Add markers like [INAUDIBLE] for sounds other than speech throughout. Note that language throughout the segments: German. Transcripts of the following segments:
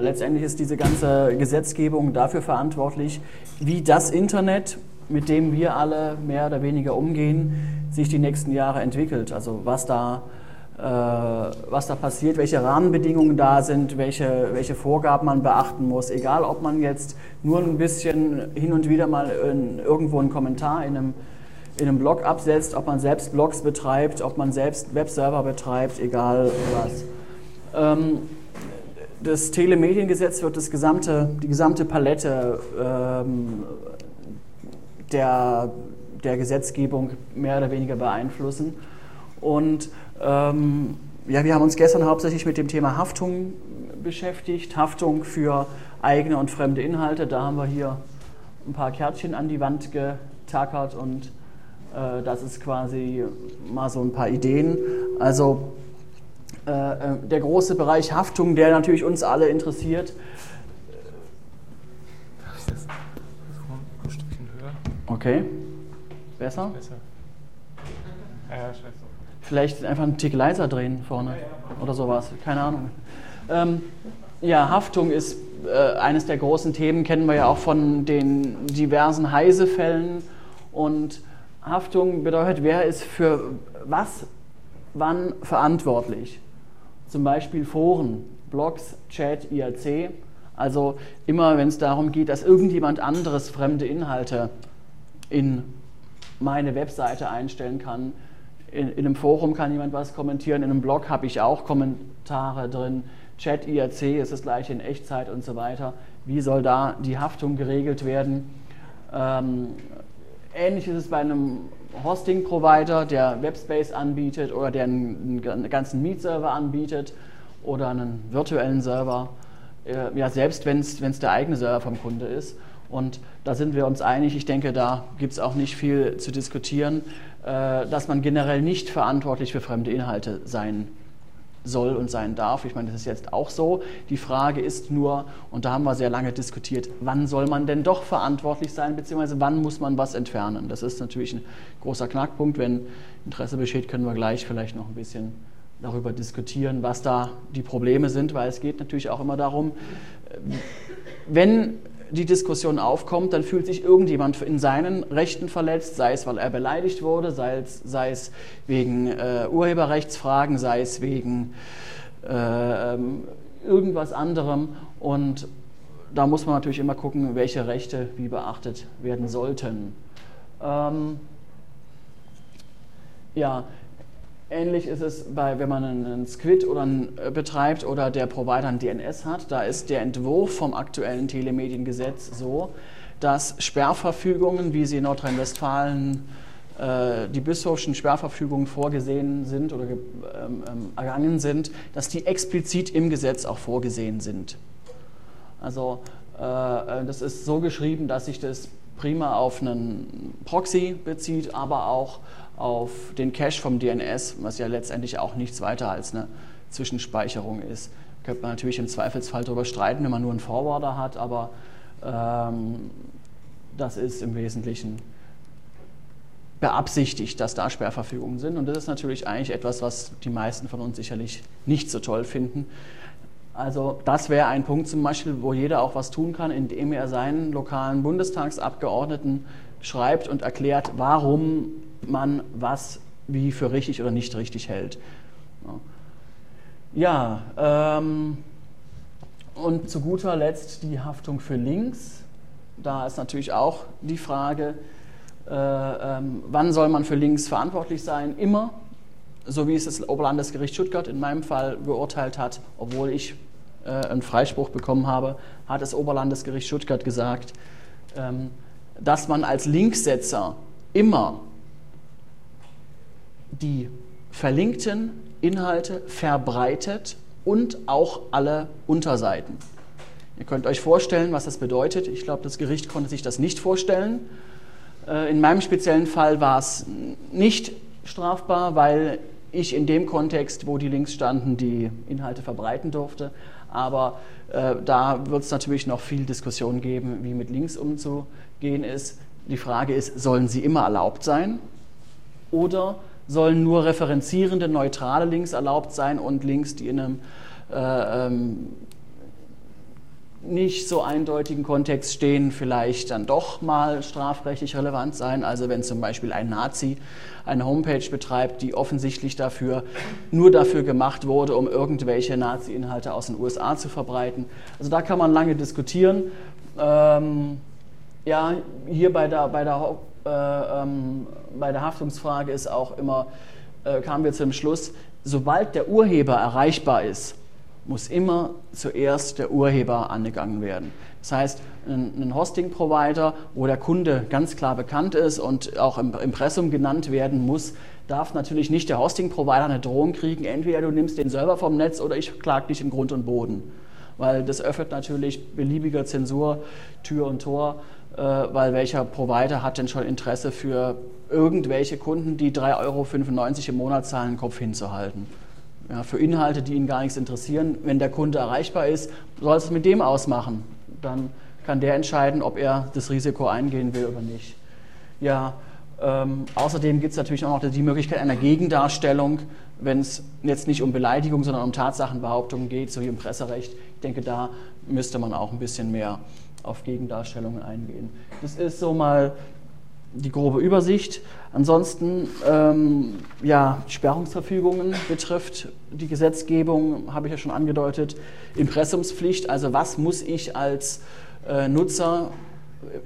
Letztendlich ist diese ganze Gesetzgebung dafür verantwortlich, wie das Internet, mit dem wir alle mehr oder weniger umgehen, sich die nächsten Jahre entwickelt. Also was da, äh, was da passiert, welche Rahmenbedingungen da sind, welche, welche Vorgaben man beachten muss. Egal, ob man jetzt nur ein bisschen hin und wieder mal in, irgendwo einen Kommentar in einem, in einem Blog absetzt, ob man selbst Blogs betreibt, ob man selbst Webserver betreibt, egal was. Ähm, das Telemediengesetz wird das gesamte, die gesamte Palette ähm, der, der Gesetzgebung mehr oder weniger beeinflussen. Und ähm, ja, wir haben uns gestern hauptsächlich mit dem Thema Haftung beschäftigt, Haftung für eigene und fremde Inhalte. Da haben wir hier ein paar Kärtchen an die Wand getackert und äh, das ist quasi mal so ein paar Ideen. Also der große Bereich Haftung, der natürlich uns alle interessiert. Okay. Besser? Vielleicht einfach einen Tick leiser drehen vorne oder sowas. Keine Ahnung. Ähm, ja, Haftung ist äh, eines der großen Themen, kennen wir ja auch von den diversen Heise-Fällen. Und Haftung bedeutet, wer ist für was, wann verantwortlich? Zum Beispiel Foren, Blogs, Chat, IRC. Also immer, wenn es darum geht, dass irgendjemand anderes fremde Inhalte in meine Webseite einstellen kann. In, in einem Forum kann jemand was kommentieren, in einem Blog habe ich auch Kommentare drin. Chat, IRC ist das gleiche in Echtzeit und so weiter. Wie soll da die Haftung geregelt werden? Ähm, ähnlich ist es bei einem Hosting-Provider, der Webspace anbietet oder der einen, einen ganzen Meet-Server anbietet oder einen virtuellen Server, äh, ja, selbst wenn es der eigene Server vom Kunde ist. Und da sind wir uns einig, ich denke, da gibt es auch nicht viel zu diskutieren, äh, dass man generell nicht verantwortlich für fremde Inhalte sein soll und sein darf. Ich meine, das ist jetzt auch so. Die Frage ist nur, und da haben wir sehr lange diskutiert, wann soll man denn doch verantwortlich sein, beziehungsweise wann muss man was entfernen? Das ist natürlich ein großer Knackpunkt. Wenn Interesse besteht, können wir gleich vielleicht noch ein bisschen darüber diskutieren, was da die Probleme sind, weil es geht natürlich auch immer darum, wenn die Diskussion aufkommt, dann fühlt sich irgendjemand in seinen Rechten verletzt, sei es, weil er beleidigt wurde, sei es, sei es wegen äh, Urheberrechtsfragen, sei es wegen äh, irgendwas anderem. Und da muss man natürlich immer gucken, welche Rechte wie beachtet werden sollten. Ähm, ja, Ähnlich ist es, bei, wenn man einen Squid oder einen, äh, betreibt oder der Provider ein DNS hat. Da ist der Entwurf vom aktuellen Telemediengesetz so, dass Sperrverfügungen, wie sie in Nordrhein-Westfalen äh, die Bischofschen Sperrverfügungen vorgesehen sind oder ähm, ähm, ergangen sind, dass die explizit im Gesetz auch vorgesehen sind. Also äh, äh, das ist so geschrieben, dass sich das prima auf einen Proxy bezieht, aber auch auf den Cache vom DNS, was ja letztendlich auch nichts weiter als eine Zwischenspeicherung ist. Könnte man natürlich im Zweifelsfall darüber streiten, wenn man nur einen Forwarder hat, aber ähm, das ist im Wesentlichen beabsichtigt, dass da Sperrverfügungen sind. Und das ist natürlich eigentlich etwas, was die meisten von uns sicherlich nicht so toll finden. Also das wäre ein Punkt zum Beispiel, wo jeder auch was tun kann, indem er seinen lokalen Bundestagsabgeordneten schreibt und erklärt, warum man was wie für richtig oder nicht richtig hält. Ja, ähm, und zu guter Letzt die Haftung für Links. Da ist natürlich auch die Frage, äh, ähm, wann soll man für Links verantwortlich sein? Immer, so wie es das Oberlandesgericht Stuttgart in meinem Fall geurteilt hat, obwohl ich äh, einen Freispruch bekommen habe, hat das Oberlandesgericht Stuttgart gesagt, ähm, dass man als Linksetzer immer die verlinkten Inhalte verbreitet und auch alle Unterseiten. Ihr könnt euch vorstellen, was das bedeutet. Ich glaube, das Gericht konnte sich das nicht vorstellen. Äh, in meinem speziellen Fall war es nicht strafbar, weil ich in dem Kontext, wo die Links standen, die Inhalte verbreiten durfte. Aber äh, da wird es natürlich noch viel Diskussion geben, wie mit Links umzugehen ist. Die Frage ist, sollen sie immer erlaubt sein? Oder sollen nur referenzierende, neutrale Links erlaubt sein und Links, die in einem äh, ähm, nicht so eindeutigen Kontext stehen, vielleicht dann doch mal strafrechtlich relevant sein. Also wenn zum Beispiel ein Nazi eine Homepage betreibt, die offensichtlich dafür nur dafür gemacht wurde, um irgendwelche Nazi-Inhalte aus den USA zu verbreiten. Also da kann man lange diskutieren. Ähm, ja, hier bei der, bei der, ähm, bei der Haftungsfrage ist auch immer, äh, kamen wir zum Schluss, sobald der Urheber erreichbar ist, muss immer zuerst der Urheber angegangen werden. Das heißt, ein Hosting-Provider, wo der Kunde ganz klar bekannt ist und auch im Impressum genannt werden muss, darf natürlich nicht der Hosting-Provider eine Drohung kriegen, entweder du nimmst den Server vom Netz oder ich klage dich in Grund und Boden. Weil das öffnet natürlich beliebiger Zensur Tür und Tor, äh, weil welcher Provider hat denn schon Interesse für irgendwelche Kunden, die 3,95 Euro im Monat zahlen, den Kopf hinzuhalten ja, für Inhalte, die ihn gar nichts interessieren. Wenn der Kunde erreichbar ist, soll es mit dem ausmachen. Dann kann der entscheiden, ob er das Risiko eingehen will oder nicht. Ja, ähm, außerdem gibt es natürlich auch noch die Möglichkeit einer Gegendarstellung, wenn es jetzt nicht um Beleidigung, sondern um Tatsachenbehauptungen geht, so wie im Presserecht. Ich denke, da müsste man auch ein bisschen mehr auf Gegendarstellungen eingehen. Das ist so mal die grobe Übersicht. Ansonsten, ähm, ja, Sperrungsverfügungen betrifft die Gesetzgebung, habe ich ja schon angedeutet. Impressumspflicht, also was muss ich als äh, Nutzer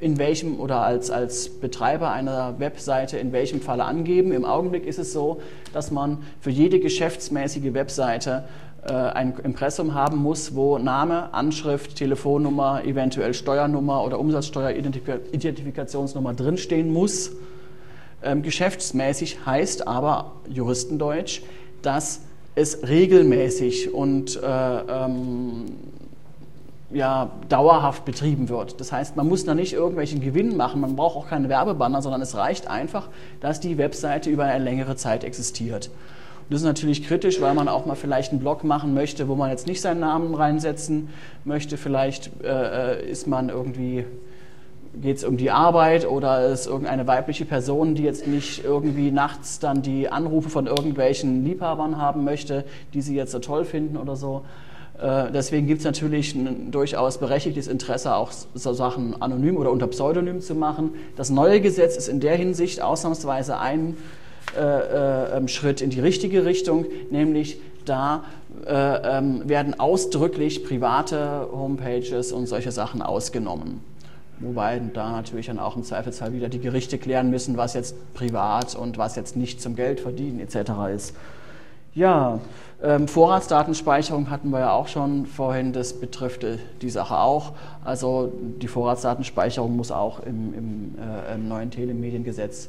in welchem oder als, als Betreiber einer Webseite in welchem Falle angeben. Im Augenblick ist es so, dass man für jede geschäftsmäßige Webseite ein Impressum haben muss, wo Name, Anschrift, Telefonnummer, eventuell Steuernummer oder Umsatzsteueridentifikationsnummer drinstehen muss. Ähm, geschäftsmäßig heißt aber Juristendeutsch, dass es regelmäßig und äh, ähm, ja, dauerhaft betrieben wird. Das heißt, man muss da nicht irgendwelchen Gewinn machen, man braucht auch keine Werbebanner, sondern es reicht einfach, dass die Webseite über eine längere Zeit existiert. Das ist natürlich kritisch, weil man auch mal vielleicht einen Blog machen möchte, wo man jetzt nicht seinen Namen reinsetzen möchte. Vielleicht äh, äh ist man irgendwie, geht es um die Arbeit oder ist irgendeine weibliche Person, die jetzt nicht irgendwie nachts dann die Anrufe von irgendwelchen Liebhabern haben möchte, die sie jetzt so toll finden oder so. Äh, deswegen gibt es natürlich ein durchaus berechtigtes Interesse, auch so Sachen anonym oder unter Pseudonym zu machen. Das neue Gesetz ist in der Hinsicht ausnahmsweise ein äh, äh, ähm, Schritt in die richtige Richtung, nämlich da äh, ähm, werden ausdrücklich private Homepages und solche Sachen ausgenommen. Wobei da natürlich dann auch im Zweifelsfall wieder die Gerichte klären müssen, was jetzt privat und was jetzt nicht zum Geld verdienen etc. ist. Ja, ähm, Vorratsdatenspeicherung hatten wir ja auch schon vorhin, das betrifft die Sache auch. Also die Vorratsdatenspeicherung muss auch im, im, äh, im neuen Telemediengesetz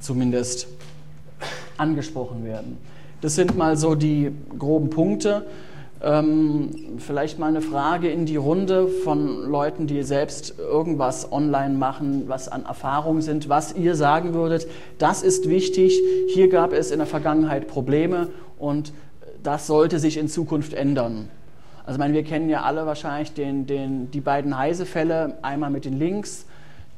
zumindest angesprochen werden. Das sind mal so die groben Punkte. Ähm, vielleicht mal eine Frage in die Runde von Leuten, die selbst irgendwas online machen, was an Erfahrungen sind, was ihr sagen würdet, das ist wichtig, hier gab es in der Vergangenheit Probleme und das sollte sich in Zukunft ändern. Also ich meine, wir kennen ja alle wahrscheinlich den, den, die beiden Heise-Fälle, einmal mit den Links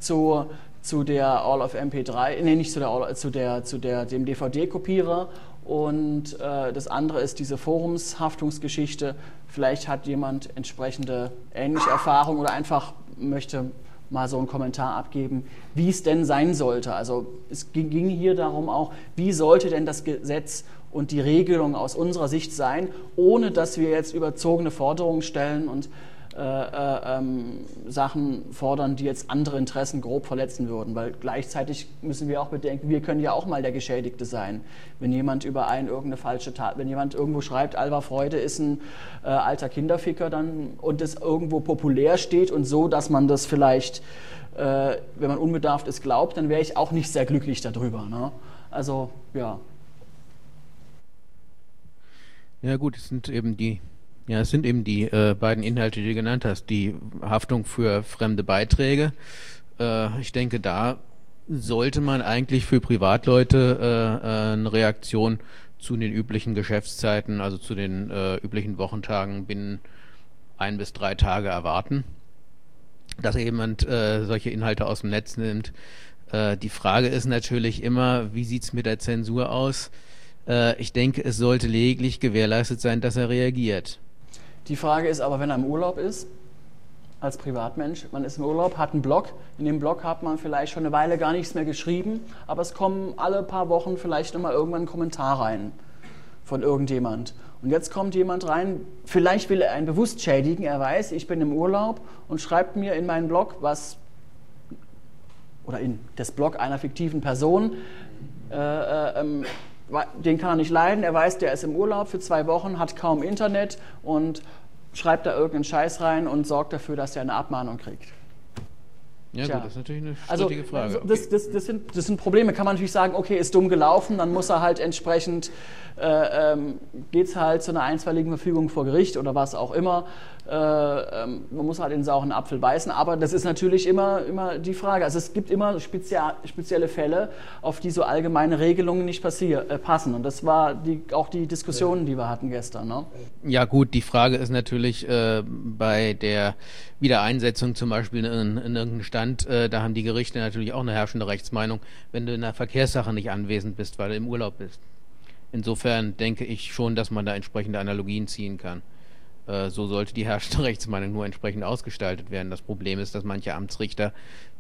zu zu der All of MP3, nee, nicht zu, der, zu, der, zu der, dem DVD-Kopierer. Und äh, das andere ist diese Forumshaftungsgeschichte. Vielleicht hat jemand entsprechende ähnliche Erfahrungen oder einfach möchte mal so einen Kommentar abgeben, wie es denn sein sollte. Also es ging hier darum auch, wie sollte denn das Gesetz und die Regelung aus unserer Sicht sein, ohne dass wir jetzt überzogene Forderungen stellen und äh, äh, ähm, Sachen fordern, die jetzt andere Interessen grob verletzen würden. Weil gleichzeitig müssen wir auch bedenken, wir können ja auch mal der Geschädigte sein. Wenn jemand über einen irgendeine falsche Tat, wenn jemand irgendwo schreibt, Alva Freude ist ein äh, alter Kinderficker dann, und es irgendwo populär steht und so, dass man das vielleicht, äh, wenn man unbedarft ist, glaubt, dann wäre ich auch nicht sehr glücklich darüber. Ne? Also, ja. Ja gut, es sind eben die ja, es sind eben die äh, beiden Inhalte, die du genannt hast. Die Haftung für fremde Beiträge. Äh, ich denke, da sollte man eigentlich für Privatleute äh, äh, eine Reaktion zu den üblichen Geschäftszeiten, also zu den äh, üblichen Wochentagen binnen ein bis drei Tage erwarten, dass jemand äh, solche Inhalte aus dem Netz nimmt. Die Frage ist natürlich immer, wie sieht's mit der Zensur aus? Ich denke, es sollte lediglich gewährleistet sein, dass er reagiert. Die Frage ist aber, wenn er im Urlaub ist als Privatmensch. Man ist im Urlaub, hat einen Blog. In dem Blog hat man vielleicht schon eine Weile gar nichts mehr geschrieben, aber es kommen alle paar Wochen vielleicht nochmal irgendwann ein Kommentar rein von irgendjemand. Und jetzt kommt jemand rein, vielleicht will er einen bewusst schädigen, er weiß, ich bin im Urlaub und schreibt mir in meinen Blog was, oder in das Blog einer fiktiven Person, äh, äh, ähm, den kann er nicht leiden, er weiß, der ist im Urlaub für zwei Wochen, hat kaum Internet und schreibt da irgendeinen Scheiß rein und sorgt dafür, dass er eine Abmahnung kriegt. Ja, Tja. gut, das ist natürlich eine strittige also, Frage. Also das, das, das, sind, das sind Probleme. Kann man natürlich sagen, okay, ist dumm gelaufen, dann muss er halt entsprechend, äh, ähm, geht es halt zu einer einstweiligen Verfügung vor Gericht oder was auch immer. Äh, ähm, man muss halt den sauren Apfel beißen, aber das ist natürlich immer, immer die Frage. Also es gibt immer spezial, spezielle Fälle, auf die so allgemeine Regelungen nicht äh, passen. Und das war die, auch die Diskussion, die wir hatten gestern. Ne? Ja gut, die Frage ist natürlich äh, bei der Wiedereinsetzung zum Beispiel in, in irgendeinem Stand, äh, da haben die Gerichte natürlich auch eine herrschende Rechtsmeinung, wenn du in einer Verkehrssache nicht anwesend bist, weil du im Urlaub bist. Insofern denke ich schon, dass man da entsprechende Analogien ziehen kann. Äh, so sollte die herrschende [LAUGHS] Rechtsmeinung nur entsprechend ausgestaltet werden. Das Problem ist, dass manche Amtsrichter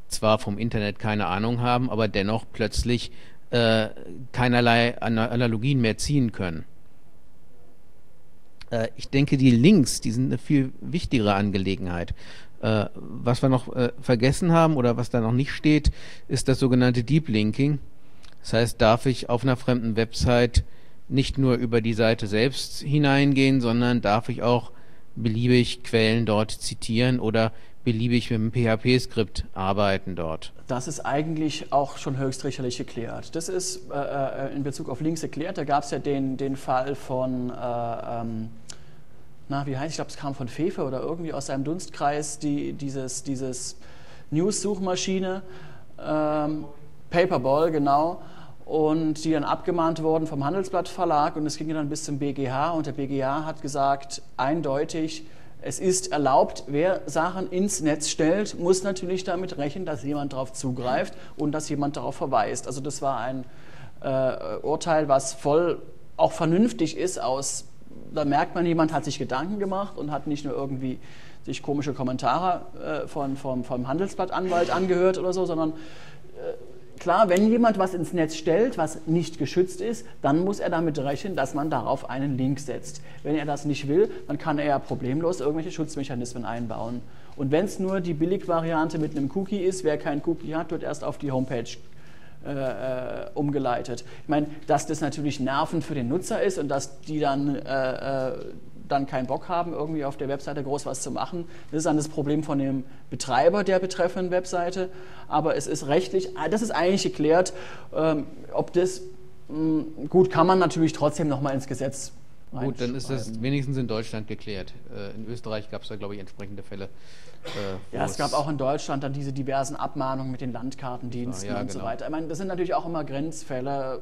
zwar vom Internet keine Ahnung haben, aber dennoch plötzlich äh, keinerlei Analogien mehr ziehen können. Äh, ich denke, die Links, die sind eine viel wichtigere Angelegenheit. Äh, was wir noch äh, vergessen haben oder was da noch nicht steht, ist das sogenannte Deep Linking. Das heißt, darf ich auf einer fremden Website nicht nur über die Seite selbst hineingehen, sondern darf ich auch beliebig Quellen dort zitieren oder beliebig mit dem PHP-Skript arbeiten dort. Das ist eigentlich auch schon höchstrichterlich geklärt. Das ist äh, äh, in Bezug auf Links geklärt. Da gab es ja den, den Fall von, äh, ähm, na, wie heißt ich glaube, es kam von Fefe oder irgendwie aus seinem Dunstkreis, die, dieses, dieses News-Suchmaschine, ähm, Paperball, genau und die dann abgemahnt wurden vom Handelsblatt Verlag und es ging dann bis zum BGH und der BGH hat gesagt eindeutig, es ist erlaubt, wer Sachen ins Netz stellt, muss natürlich damit rechnen, dass jemand darauf zugreift und dass jemand darauf verweist. Also das war ein äh, Urteil, was voll auch vernünftig ist aus, da merkt man, jemand hat sich Gedanken gemacht und hat nicht nur irgendwie sich komische Kommentare äh, von, vom, vom Handelsblattanwalt angehört oder so, sondern äh, Klar, wenn jemand was ins Netz stellt, was nicht geschützt ist, dann muss er damit rechnen, dass man darauf einen Link setzt. Wenn er das nicht will, dann kann er ja problemlos irgendwelche Schutzmechanismen einbauen. Und wenn es nur die Billigvariante mit einem Cookie ist, wer keinen Cookie hat, wird erst auf die Homepage äh, äh, umgeleitet. Ich meine, dass das natürlich nervend für den Nutzer ist und dass die dann äh, äh dann keinen Bock haben, irgendwie auf der Webseite groß was zu machen. Das ist dann das Problem von dem Betreiber der betreffenden Webseite. Aber es ist rechtlich, das ist eigentlich geklärt, ähm, ob das, mh, gut, kann man natürlich trotzdem nochmal ins Gesetz Gut, dann ist das wenigstens in Deutschland geklärt. Äh, in Österreich gab es da, glaube ich, entsprechende Fälle. Äh, ja, es gab auch in Deutschland dann diese diversen Abmahnungen mit den Landkartendiensten ja, und genau. so weiter. Ich meine, das sind natürlich auch immer Grenzfälle.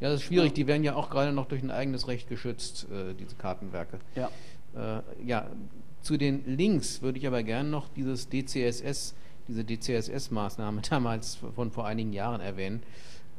Ja, das ist schwierig. Die werden ja auch gerade noch durch ein eigenes Recht geschützt, äh, diese Kartenwerke. Ja. Äh, ja, zu den Links würde ich aber gerne noch dieses DCSS, diese DCSS-Maßnahme [LAUGHS] damals von vor einigen Jahren erwähnen,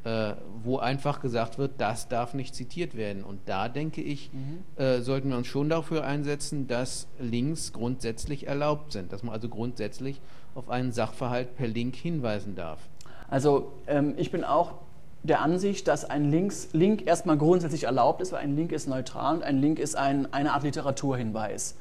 äh, wo einfach gesagt wird, das darf nicht zitiert werden. Und da denke ich, mhm. äh, sollten wir uns schon dafür einsetzen, dass Links grundsätzlich erlaubt sind, dass man also grundsätzlich auf einen Sachverhalt per Link hinweisen darf. Also ähm, ich bin auch der Ansicht, dass ein Links, Link erstmal grundsätzlich erlaubt ist, weil ein Link ist neutral und ein Link ist ein, eine Art Literaturhinweis.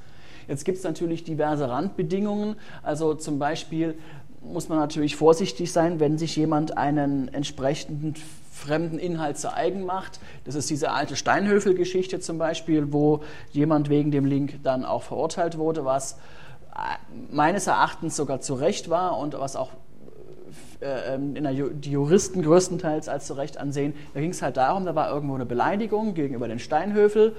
Jetzt gibt es natürlich diverse Randbedingungen. Also zum Beispiel muss man natürlich vorsichtig sein, wenn sich jemand einen entsprechenden fremden Inhalt zu eigen macht. Das ist diese alte Steinhöfel-Geschichte zum Beispiel, wo jemand wegen dem Link dann auch verurteilt wurde, was äh, meines Erachtens sogar zu Recht war und was auch äh, ähm, in der, die Juristen größtenteils als zu Recht ansehen. Da ging es halt darum, da war irgendwo eine Beleidigung gegenüber den Steinhöfel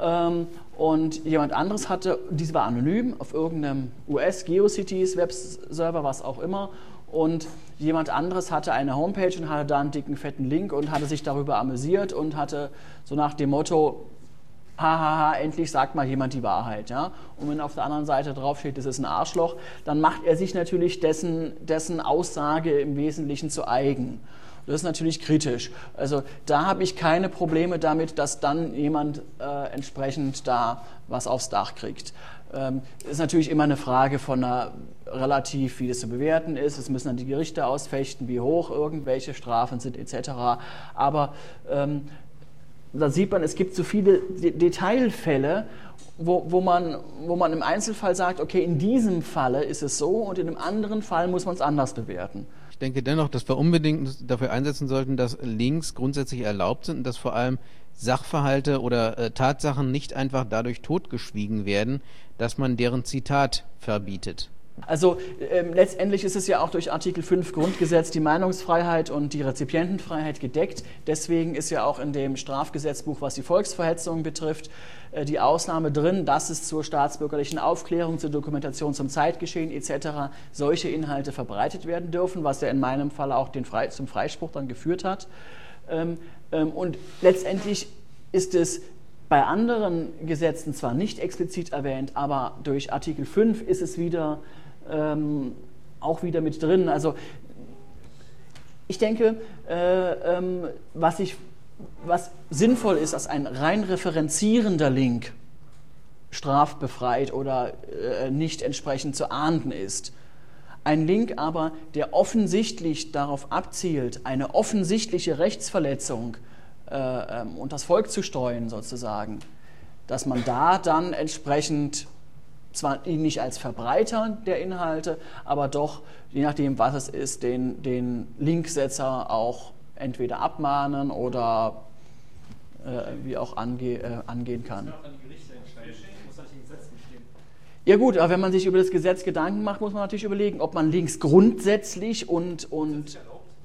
ähm, und jemand anderes hatte, diese war anonym, auf irgendeinem US-GeoCities Webserver, was auch immer und jemand anderes hatte eine Homepage und hatte da einen dicken, fetten Link und hatte sich darüber amüsiert und hatte so nach dem Motto, hahaha, endlich sagt mal jemand die Wahrheit. Ja? Und wenn auf der anderen Seite draufsteht, das ist ein Arschloch, dann macht er sich natürlich dessen, dessen Aussage im Wesentlichen zu eigen. Das ist natürlich kritisch. Also da habe ich keine Probleme damit, dass dann jemand äh, entsprechend da was aufs Dach kriegt. Ähm, ist natürlich immer eine Frage von einer relativ, wie das zu bewerten ist. Es müssen dann die Gerichte ausfechten, wie hoch irgendwelche Strafen sind etc. Aber ähm, da sieht man, es gibt so viele Detailfälle, wo, wo, man, wo man im Einzelfall sagt, okay, in diesem Falle ist es so und in einem anderen Fall muss man es anders bewerten. Ich denke dennoch, dass wir unbedingt dafür einsetzen sollten, dass Links grundsätzlich erlaubt sind und dass vor allem Sachverhalte oder äh, Tatsachen nicht einfach dadurch totgeschwiegen werden, dass man deren Zitat verbietet. Also ähm, letztendlich ist es ja auch durch Artikel 5 Grundgesetz die Meinungsfreiheit und die Rezipientenfreiheit gedeckt. Deswegen ist ja auch in dem Strafgesetzbuch, was die Volksverhetzung betrifft, äh, die Ausnahme drin, dass es zur staatsbürgerlichen Aufklärung, zur Dokumentation zum Zeitgeschehen etc. solche Inhalte verbreitet werden dürfen, was ja in meinem Fall auch den Fre zum Freispruch dann geführt hat. Ähm, ähm, und letztendlich ist es bei anderen Gesetzen zwar nicht explizit erwähnt, aber durch Artikel 5 ist es wieder ähm, auch wieder mit drin. Also ich denke, äh, ähm, was, ich, was sinnvoll ist, dass ein rein referenzierender Link strafbefreit oder äh, nicht entsprechend zu ahnden ist. Ein Link aber, der offensichtlich darauf abzielt, eine offensichtliche Rechtsverletzung äh, ähm, und das Volk zu streuen sozusagen, dass man da dann entsprechend zwar ihn nicht als Verbreiter der Inhalte, aber doch, je nachdem, was es ist, den, den Linksetzer auch entweder abmahnen oder äh, wie auch ange, äh, angehen kann. Ja gut, aber wenn man sich über das Gesetz Gedanken macht, muss man natürlich überlegen, ob man Links grundsätzlich und, und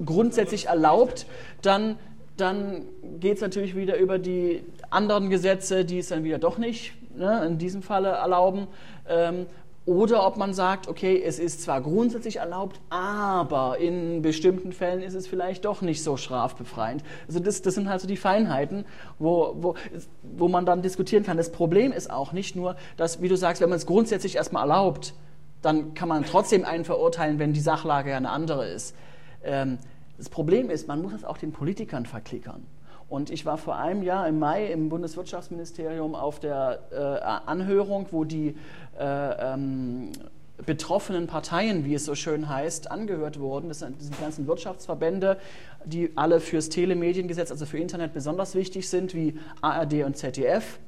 grundsätzlich erlaubt, dann, dann geht es natürlich wieder über die anderen Gesetze, die es dann wieder doch nicht ne, in diesem Falle erlauben. Ähm, oder ob man sagt, okay, es ist zwar grundsätzlich erlaubt, aber in bestimmten Fällen ist es vielleicht doch nicht so strafbefreiend. Also das, das sind halt so die Feinheiten, wo, wo, wo man dann diskutieren kann. Das Problem ist auch nicht nur, dass, wie du sagst, wenn man es grundsätzlich erstmal erlaubt, dann kann man trotzdem einen verurteilen, wenn die Sachlage ja eine andere ist. Ähm, das Problem ist, man muss es auch den Politikern verklickern. Und ich war vor einem Jahr im Mai im Bundeswirtschaftsministerium auf der äh, Anhörung, wo die äh, ähm, betroffenen Parteien, wie es so schön heißt, angehört wurden. Das sind diese ganzen Wirtschaftsverbände, die alle fürs Telemediengesetz, also für Internet besonders wichtig sind, wie ARD und ZDF,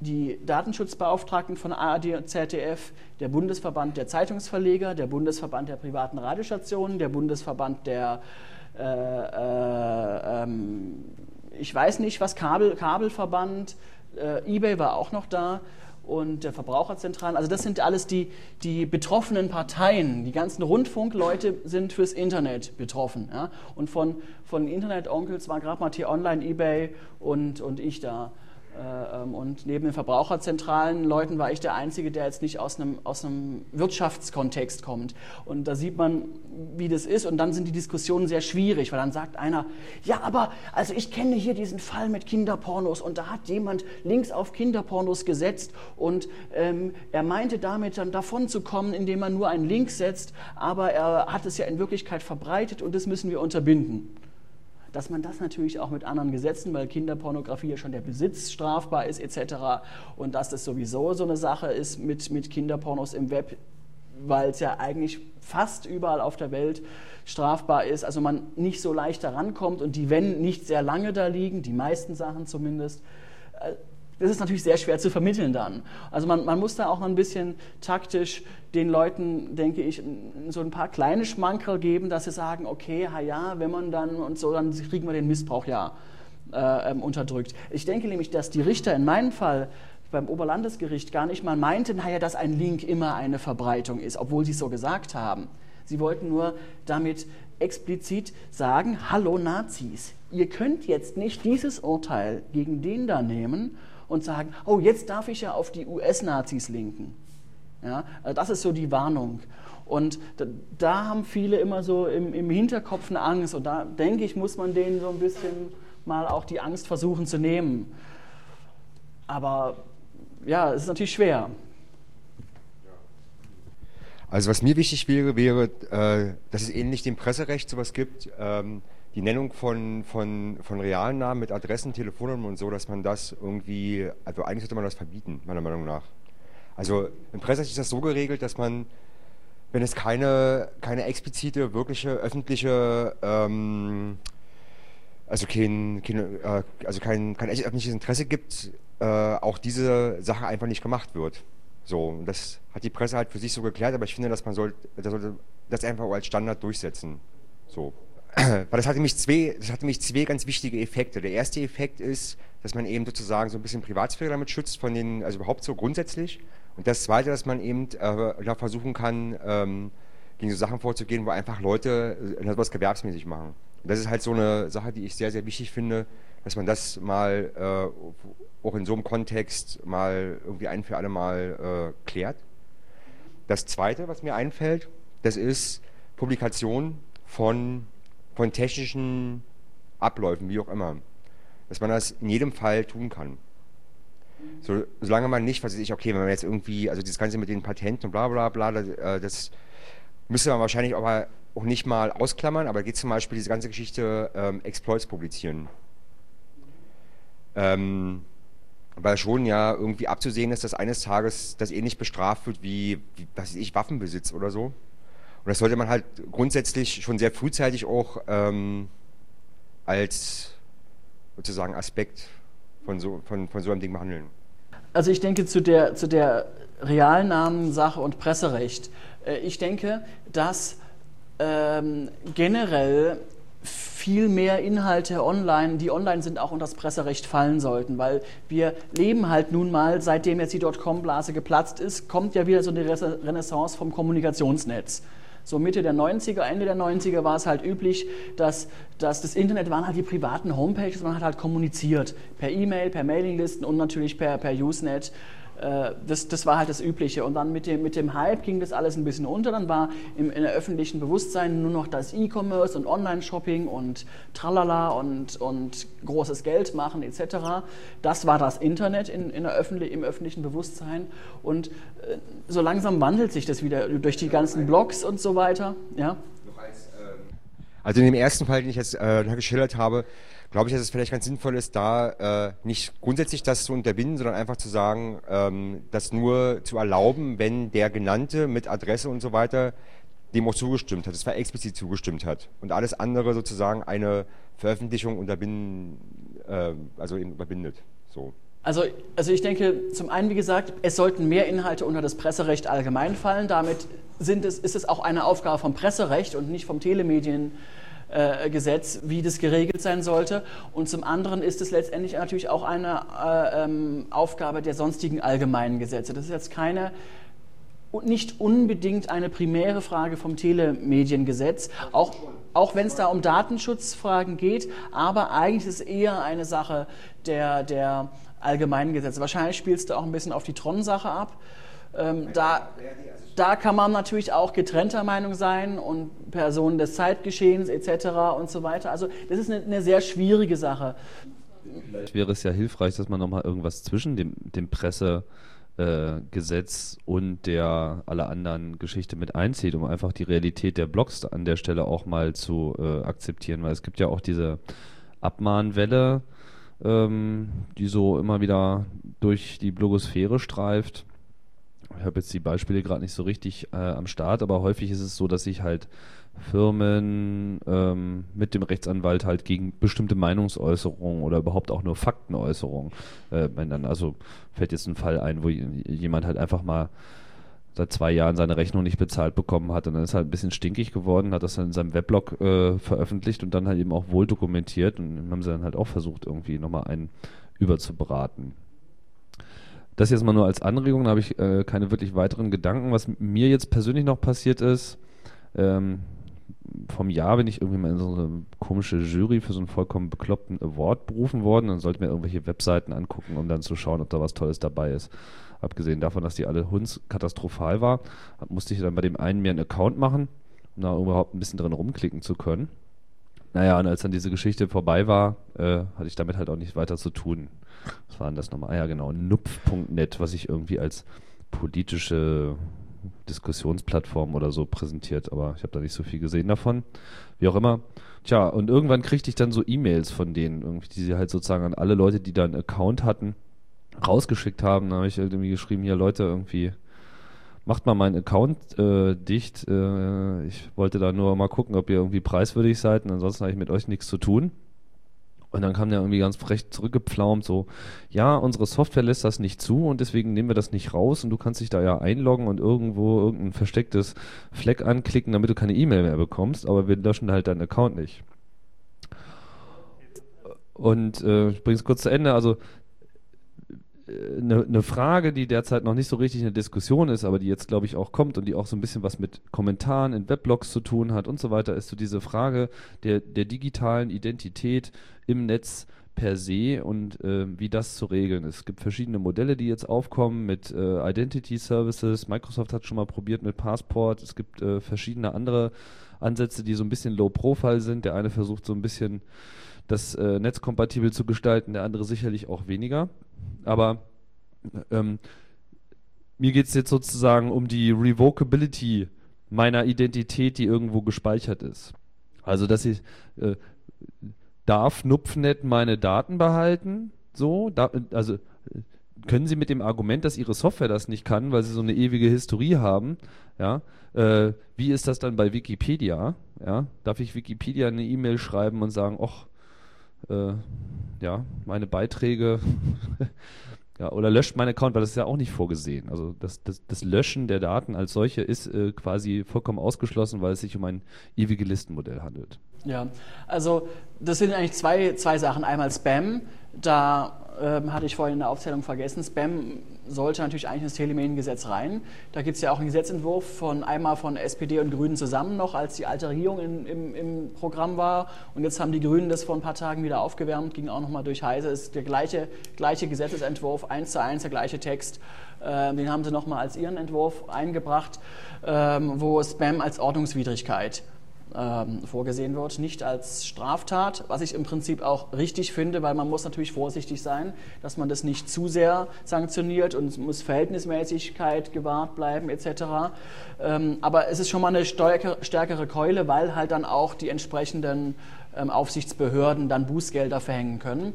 die Datenschutzbeauftragten von ARD und ZDF, der Bundesverband der Zeitungsverleger, der Bundesverband der privaten Radiostationen, der Bundesverband der äh, äh, ähm, ich weiß nicht was, Kabel, Kabelverband, äh, eBay war auch noch da und der Verbraucherzentralen. Also das sind alles die, die betroffenen Parteien. Die ganzen Rundfunkleute sind fürs Internet betroffen. Ja? Und von, von Internet-Onkels war gerade mal T-Online, eBay und, und ich da. Äh, ähm, und neben den Verbraucherzentralen Leuten war ich der Einzige, der jetzt nicht aus einem, aus einem Wirtschaftskontext kommt. Und da sieht man, wie das ist. Und dann sind die Diskussionen sehr schwierig, weil dann sagt einer, ja, aber also ich kenne hier diesen Fall mit Kinderpornos. Und da hat jemand links auf Kinderpornos gesetzt. Und ähm, er meinte damit dann davon zu kommen, indem er nur einen Link setzt, aber er hat es ja in Wirklichkeit verbreitet. Und das müssen wir unterbinden dass man das natürlich auch mit anderen Gesetzen, weil Kinderpornografie ja schon der Besitz strafbar ist etc. und dass das sowieso so eine Sache ist mit, mit Kinderpornos im Web, weil es ja eigentlich fast überall auf der Welt strafbar ist, also man nicht so leicht daran kommt und die, wenn nicht sehr lange da liegen, die meisten Sachen zumindest, äh, das ist natürlich sehr schwer zu vermitteln dann. Also man, man muss da auch ein bisschen taktisch den Leuten, denke ich, so ein paar kleine Schmankerl geben, dass sie sagen, okay, ja, wenn man dann und so, dann kriegen wir den Missbrauch ja äh, ähm, unterdrückt. Ich denke nämlich, dass die Richter in meinem Fall beim Oberlandesgericht gar nicht mal meinten, naja, dass ein Link immer eine Verbreitung ist, obwohl sie es so gesagt haben. Sie wollten nur damit explizit sagen, hallo Nazis, ihr könnt jetzt nicht dieses Urteil gegen den da nehmen und sagen, oh, jetzt darf ich ja auf die US-Nazis linken. Ja, also das ist so die Warnung. Und da, da haben viele immer so im, im, Hinterkopf eine Angst. Und da denke ich, muss man denen so ein bisschen mal auch die Angst versuchen zu nehmen. Aber ja, es ist natürlich schwer. Also was mir wichtig wäre, wäre, äh, dass es ähnlich dem Presserecht sowas gibt, ähm, die Nennung von, von, von realen Namen mit Adressen, Telefonnummern und so, dass man das irgendwie, also eigentlich sollte man das verbieten, meiner Meinung nach. Also im Presserecht ist das so geregelt, dass man, wenn es keine, keine explizite, wirkliche öffentliche, ähm, also kein, kein, äh, also kein, kein öffentliches Interesse gibt, äh, auch diese Sache einfach nicht gemacht wird. So, und das hat die Presse halt für sich so geklärt, aber ich finde, dass man soll, das sollte das einfach als Standard durchsetzen. So. Weil das hatte nämlich zwei, das hatte nämlich zwei ganz wichtige Effekte. Der erste Effekt ist, dass man eben sozusagen so ein bisschen Privatsphäre damit schützt, von den, also überhaupt so grundsätzlich. Und das zweite, dass man eben äh, versuchen kann, ähm, gegen so Sachen vorzugehen, wo einfach Leute äh, etwas gewerbsmäßig machen. Und das ist halt so eine Sache, die ich sehr, sehr wichtig finde, dass man das mal äh, auch in so einem Kontext mal irgendwie ein für alle Mal äh, klärt. Das zweite, was mir einfällt, das ist Publikation von, von technischen Abläufen, wie auch immer. Dass man das in jedem Fall tun kann. So, solange man nicht, was weiß ich, okay, wenn man jetzt irgendwie, also das Ganze mit den Patenten und bla bla bla, das, äh, das müsste man wahrscheinlich aber auch nicht mal ausklammern, aber geht zum Beispiel diese ganze Geschichte ähm, Exploits publizieren. Ähm, weil schon ja irgendwie abzusehen ist, dass eines Tages das ähnlich bestraft wird wie, wie was weiß ich, Waffenbesitz oder so. Das sollte man halt grundsätzlich schon sehr frühzeitig auch ähm, als sozusagen Aspekt von so, von, von so einem Ding behandeln. Also ich denke zu der, zu der Realnamensache und Presserecht. Äh, ich denke, dass ähm, generell viel mehr Inhalte online, die online sind, auch unter das Presserecht fallen sollten, weil wir leben halt nun mal, seitdem jetzt die Dotcom-Blase geplatzt ist, kommt ja wieder so eine Renaissance vom Kommunikationsnetz. So Mitte der 90er, Ende der 90er war es halt üblich, dass, dass das Internet waren halt die privaten Homepages, man hat halt kommuniziert. Per E-Mail, per Mailinglisten und natürlich per, per Usenet das, das war halt das Übliche. Und dann mit dem, mit dem Hype ging das alles ein bisschen unter. Dann war im, in der öffentlichen Bewusstsein nur noch das E-Commerce und Online-Shopping und Tralala und, und großes Geld machen etc. Das war das Internet in, in der Öffentlich im öffentlichen Bewusstsein. Und äh, so langsam wandelt sich das wieder durch die ganzen Blogs und so weiter. Ja? Also in dem ersten Fall, den ich jetzt äh, geschildert habe, glaube ich, dass es vielleicht ganz sinnvoll ist, da äh, nicht grundsätzlich das zu unterbinden, sondern einfach zu sagen, ähm, das nur zu erlauben, wenn der Genannte mit Adresse und so weiter dem auch zugestimmt hat, das war explizit zugestimmt hat und alles andere sozusagen eine Veröffentlichung unterbinden, äh, also eben überbindet. So. Also, also ich denke, zum einen, wie gesagt, es sollten mehr Inhalte unter das Presserecht allgemein fallen. Damit sind es, ist es auch eine Aufgabe vom Presserecht und nicht vom Telemedien äh, Gesetz, wie das geregelt sein sollte. Und zum anderen ist es letztendlich natürlich auch eine äh, ähm, Aufgabe der sonstigen allgemeinen Gesetze. Das ist jetzt keine nicht unbedingt eine primäre Frage vom Telemediengesetz, auch, auch wenn es da um Datenschutzfragen geht, aber eigentlich ist es eher eine Sache der, der allgemeinen Gesetze. Wahrscheinlich spielst du auch ein bisschen auf die Tron-Sache ab. Ähm, da, da kann man natürlich auch getrennter Meinung sein und Personen des Zeitgeschehens etc. und so weiter. Also das ist eine, eine sehr schwierige Sache. Vielleicht wäre es ja hilfreich, dass man nochmal irgendwas zwischen dem, dem Pressegesetz äh, und der aller anderen Geschichte mit einzieht, um einfach die Realität der Blogs an der Stelle auch mal zu äh, akzeptieren, weil es gibt ja auch diese Abmahnwelle, ähm, die so immer wieder durch die Blogosphäre streift habe jetzt die Beispiele gerade nicht so richtig äh, am Start, aber häufig ist es so, dass sich halt Firmen ähm, mit dem Rechtsanwalt halt gegen bestimmte Meinungsäußerungen oder überhaupt auch nur Faktenäußerungen äh, dann Also fällt jetzt ein Fall ein, wo jemand halt einfach mal seit zwei Jahren seine Rechnung nicht bezahlt bekommen hat und dann ist halt ein bisschen stinkig geworden, hat das dann in seinem Weblog äh, veröffentlicht und dann halt eben auch wohl dokumentiert und haben sie dann halt auch versucht, irgendwie nochmal einen überzubraten. Das jetzt mal nur als Anregung, da habe ich äh, keine wirklich weiteren Gedanken. Was mir jetzt persönlich noch passiert ist, ähm, vom Jahr bin ich irgendwie mal in so eine komische Jury für so einen vollkommen bekloppten Award berufen worden. Dann sollte mir irgendwelche Webseiten angucken, um dann zu schauen, ob da was Tolles dabei ist. Abgesehen davon, dass die alle hunds-katastrophal war, musste ich dann bei dem einen mir einen Account machen, um da überhaupt ein bisschen drin rumklicken zu können. Naja, und als dann diese Geschichte vorbei war, äh, hatte ich damit halt auch nicht weiter zu tun. Was war denn das nochmal? Ah ja, genau, nupf.net, was ich irgendwie als politische Diskussionsplattform oder so präsentiert, aber ich habe da nicht so viel gesehen davon. Wie auch immer. Tja, und irgendwann kriegte ich dann so E-Mails von denen, irgendwie, die sie halt sozusagen an alle Leute, die da einen Account hatten, rausgeschickt haben. Da habe ich halt irgendwie geschrieben, hier Leute, irgendwie macht mal meinen Account äh, dicht. Äh, ich wollte da nur mal gucken, ob ihr irgendwie preiswürdig seid und ansonsten habe ich mit euch nichts zu tun. Und dann kam der irgendwie ganz frech zurückgepflaumt, so, ja, unsere Software lässt das nicht zu und deswegen nehmen wir das nicht raus und du kannst dich da ja einloggen und irgendwo irgendein verstecktes Fleck anklicken, damit du keine E-Mail mehr bekommst, aber wir löschen halt deinen Account nicht. Und äh, ich bringe es kurz zu Ende, also eine, eine Frage, die derzeit noch nicht so richtig eine Diskussion ist, aber die jetzt, glaube ich, auch kommt und die auch so ein bisschen was mit Kommentaren in Weblogs zu tun hat und so weiter, ist so diese Frage der, der digitalen Identität im Netz per se und äh, wie das zu regeln. Es gibt verschiedene Modelle, die jetzt aufkommen mit äh, Identity Services. Microsoft hat schon mal probiert mit Passport. Es gibt äh, verschiedene andere Ansätze, die so ein bisschen low profile sind. Der eine versucht so ein bisschen das äh, Netz kompatibel zu gestalten, der andere sicherlich auch weniger. Aber ähm, mir geht es jetzt sozusagen um die Revocability meiner Identität, die irgendwo gespeichert ist. Also, dass ich äh, darf Nupfnet meine Daten behalten? So, da, also können Sie mit dem Argument, dass Ihre Software das nicht kann, weil Sie so eine ewige Historie haben, ja, äh, wie ist das dann bei Wikipedia? Ja, darf ich Wikipedia eine E-Mail schreiben und sagen, ach, äh, ja, meine Beiträge [LAUGHS] ja, oder löscht meinen Account, weil das ist ja auch nicht vorgesehen. Also das, das, das Löschen der Daten als solche ist äh, quasi vollkommen ausgeschlossen, weil es sich um ein ewige Listenmodell handelt. Ja, also das sind eigentlich zwei, zwei Sachen. Einmal Spam, da ähm, hatte ich vorhin in der Aufzählung vergessen. Spam sollte natürlich eigentlich ins Telemediengesetz rein. Da gibt es ja auch einen Gesetzentwurf von einmal von SPD und Grünen zusammen noch, als die alte Regierung in, im, im, Programm war. Und jetzt haben die Grünen das vor ein paar Tagen wieder aufgewärmt, ging auch nochmal durch Heise. Ist der gleiche, gleiche Gesetzesentwurf, eins zu eins, der gleiche Text. Ähm, den haben sie nochmal als ihren Entwurf eingebracht, ähm, wo Spam als Ordnungswidrigkeit ähm, vorgesehen wird, nicht als Straftat, was ich im Prinzip auch richtig finde, weil man muss natürlich vorsichtig sein, dass man das nicht zu sehr sanktioniert und es muss Verhältnismäßigkeit gewahrt bleiben etc. Ähm, aber es ist schon mal eine stärkere Keule, weil halt dann auch die entsprechenden ähm, Aufsichtsbehörden dann Bußgelder verhängen können.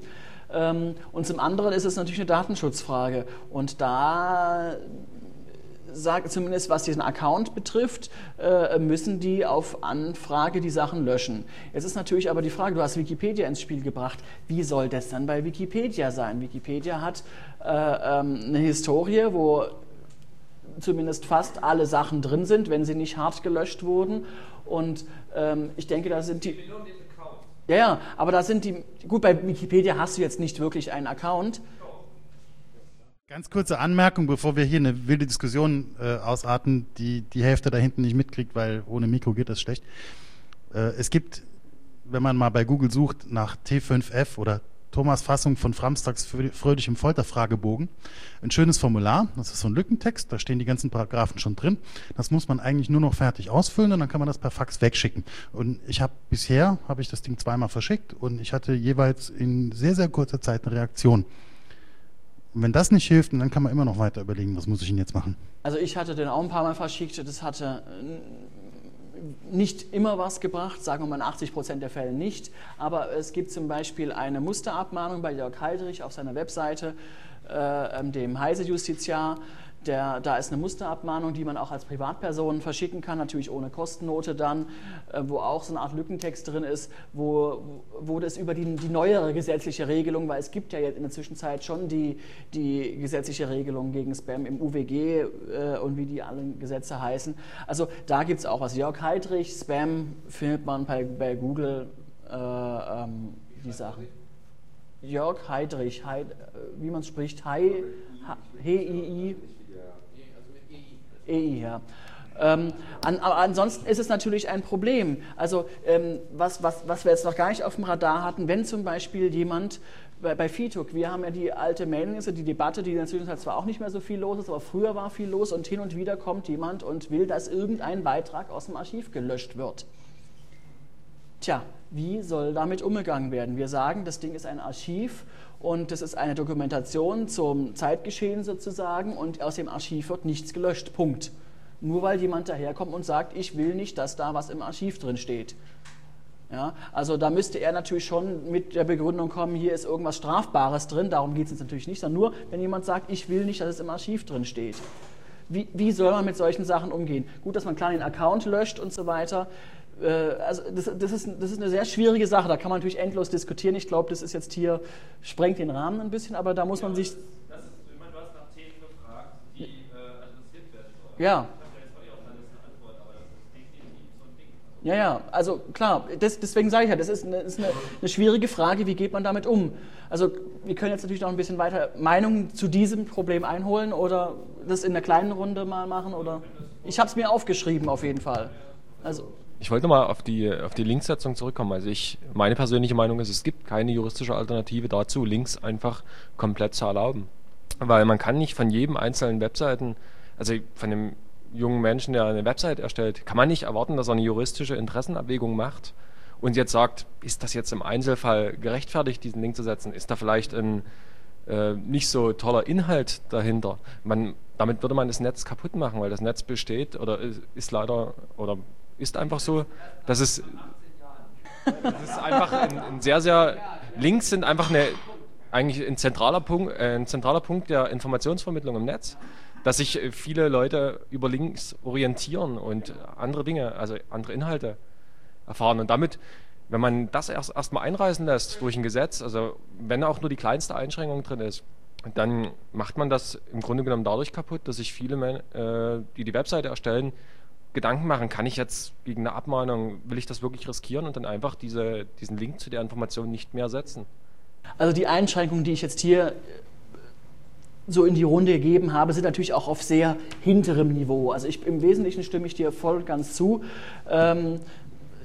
Und zum anderen ist es natürlich eine Datenschutzfrage. Und da sage zumindest was diesen Account betrifft, äh, müssen die auf Anfrage die Sachen löschen. Jetzt ist natürlich aber die Frage, du hast Wikipedia ins Spiel gebracht, wie soll das dann bei Wikipedia sein? Wikipedia hat äh, ähm, eine Historie, wo zumindest fast alle Sachen drin sind, wenn sie nicht hart gelöscht wurden. Und ähm, ich denke, da sind die. Ja, ja, aber da sind die. Gut, bei Wikipedia hast du jetzt nicht wirklich einen Account. Ganz kurze Anmerkung, bevor wir hier eine wilde Diskussion äh, ausarten, die die Hälfte da hinten nicht mitkriegt, weil ohne Mikro geht das schlecht. Äh, es gibt, wenn man mal bei Google sucht nach T5F oder Thomas Fassung von Framstags fröhlichem Folterfragebogen, ein schönes Formular, das ist so ein Lückentext, da stehen die ganzen Paragraphen schon drin. Das muss man eigentlich nur noch fertig ausfüllen und dann kann man das per Fax wegschicken. Und ich habe bisher, habe ich das Ding zweimal verschickt und ich hatte jeweils in sehr, sehr kurzer Zeit eine Reaktion. Und wenn das nicht hilft, dann kann man immer noch weiter überlegen, was muss ich denn jetzt machen. Also ich hatte den auch ein paar Mal verschickt, das hatte äh, nicht immer was gebracht, sagen wir mal in 80 Prozent der Fälle nicht. Aber es gibt zum Beispiel eine Musterabmahnung bei Jörg Heidrich auf seiner Webseite, äh, ähm, dem Heise-Justiziar, der, da ist eine Musterabmahnung, die man auch als Privatperson verschicken kann, natürlich ohne Kostennote dann, äh, wo auch so eine Art Lückentext drin ist, wo, wo das über die, die neuere gesetzliche Regelung, weil es gibt ja jetzt in der Zwischenzeit schon die, die gesetzliche Regelung gegen Spam im UWG äh, und wie die alle Gesetze heißen. Also da gibt es auch was. Jörg Heidrich, Spam findet man bei, bei Google äh, ähm, die Sachen. Jörg Heidrich, Heid, äh, wie man es spricht, Hei, H-I-I. EI, ja. Ähm, an, aber ansonsten ist es natürlich ein Problem. Also ähm, was, was, was wir jetzt noch gar nicht auf dem Radar hatten, wenn zum Beispiel jemand bei, bei FITUC, wir haben ja die alte Mailingliste, die Debatte, die in der Zwischenzeit zwar auch nicht mehr so viel los ist, aber früher war viel los und hin und wieder kommt jemand und will, dass irgendein Beitrag aus dem Archiv gelöscht wird. Tja, wie soll damit umgegangen werden? Wir sagen, das Ding ist ein Archiv und das ist eine Dokumentation zum Zeitgeschehen sozusagen und aus dem Archiv wird nichts gelöscht. Punkt. Nur weil jemand daherkommt und sagt, ich will nicht, dass da was im Archiv drin steht. Ja, also da müsste er natürlich schon mit der Begründung kommen, hier ist irgendwas Strafbares drin, darum geht es jetzt natürlich nicht, sondern nur, wenn jemand sagt, ich will nicht, dass es im Archiv drin steht. Wie, wie soll man mit solchen Sachen umgehen? Gut, dass man klar den Account löscht und so weiter. Äh, also das, das, ist, das ist eine sehr schwierige Sache, da kann man natürlich endlos diskutieren. Ich glaube, das ist jetzt hier, sprengt den Rahmen ein bisschen, aber da muss man sich... Das ist, ich meine, du hast nach Themen gefragt, die äh, adressiert werden sollen. Ja. Ja, ja, also klar, das, deswegen sage ich ja, das ist, eine, ist eine, eine, schwierige Frage, wie geht man damit um? Also wir können jetzt natürlich noch ein bisschen weiter Meinungen zu diesem Problem einholen oder das in einer kleinen Runde mal machen oder ich habe es mir aufgeschrieben auf jeden Fall. Also ich wollte mal auf die, auf die Linkssetzung zurückkommen. Also ich, meine persönliche Meinung ist, es gibt keine juristische Alternative dazu, Links einfach komplett zu erlauben. Weil man kann nicht von jedem einzelnen Webseiten, also von dem jungen Menschen, der eine Website erstellt, kann man nicht erwarten, dass er eine juristische Interessenabwägung macht und jetzt sagt, ist das jetzt im Einzelfall gerechtfertigt, diesen Link zu setzen? Ist da vielleicht ein äh, nicht so toller Inhalt dahinter? Man, damit würde man das Netz kaputt machen, weil das Netz besteht oder ist, ist leider oder ist einfach so, dass es das ist einfach ein, ein, sehr, sehr Links sind einfach eine eigentlich ein zentraler Punkt, äh, ein zentraler Punkt der Informationsvermittlung im Netz dass sich äh, viele Leute über Links orientieren und andere Dinge, also andere Inhalte erfahren. Und damit, wenn man das erst erstmal einreißen lässt durch ein Gesetz, also wenn auch nur die kleinste Einschränkung drin ist, dann macht man das im Grunde genommen dadurch kaputt, dass sich viele, äh, die die Webseite erstellen, Gedanken machen, kann ich jetzt gegen eine Abmahnung, will ich das wirklich riskieren und dann einfach diese, diesen Link zu der Information nicht mehr setzen. Also die Einschränkungen, die ich jetzt hier so in die Runde gegeben habe, sind natürlich auch auf sehr hinterem Niveau. Also ich, im Wesentlichen stimme ich dir voll ganz zu. Ähm,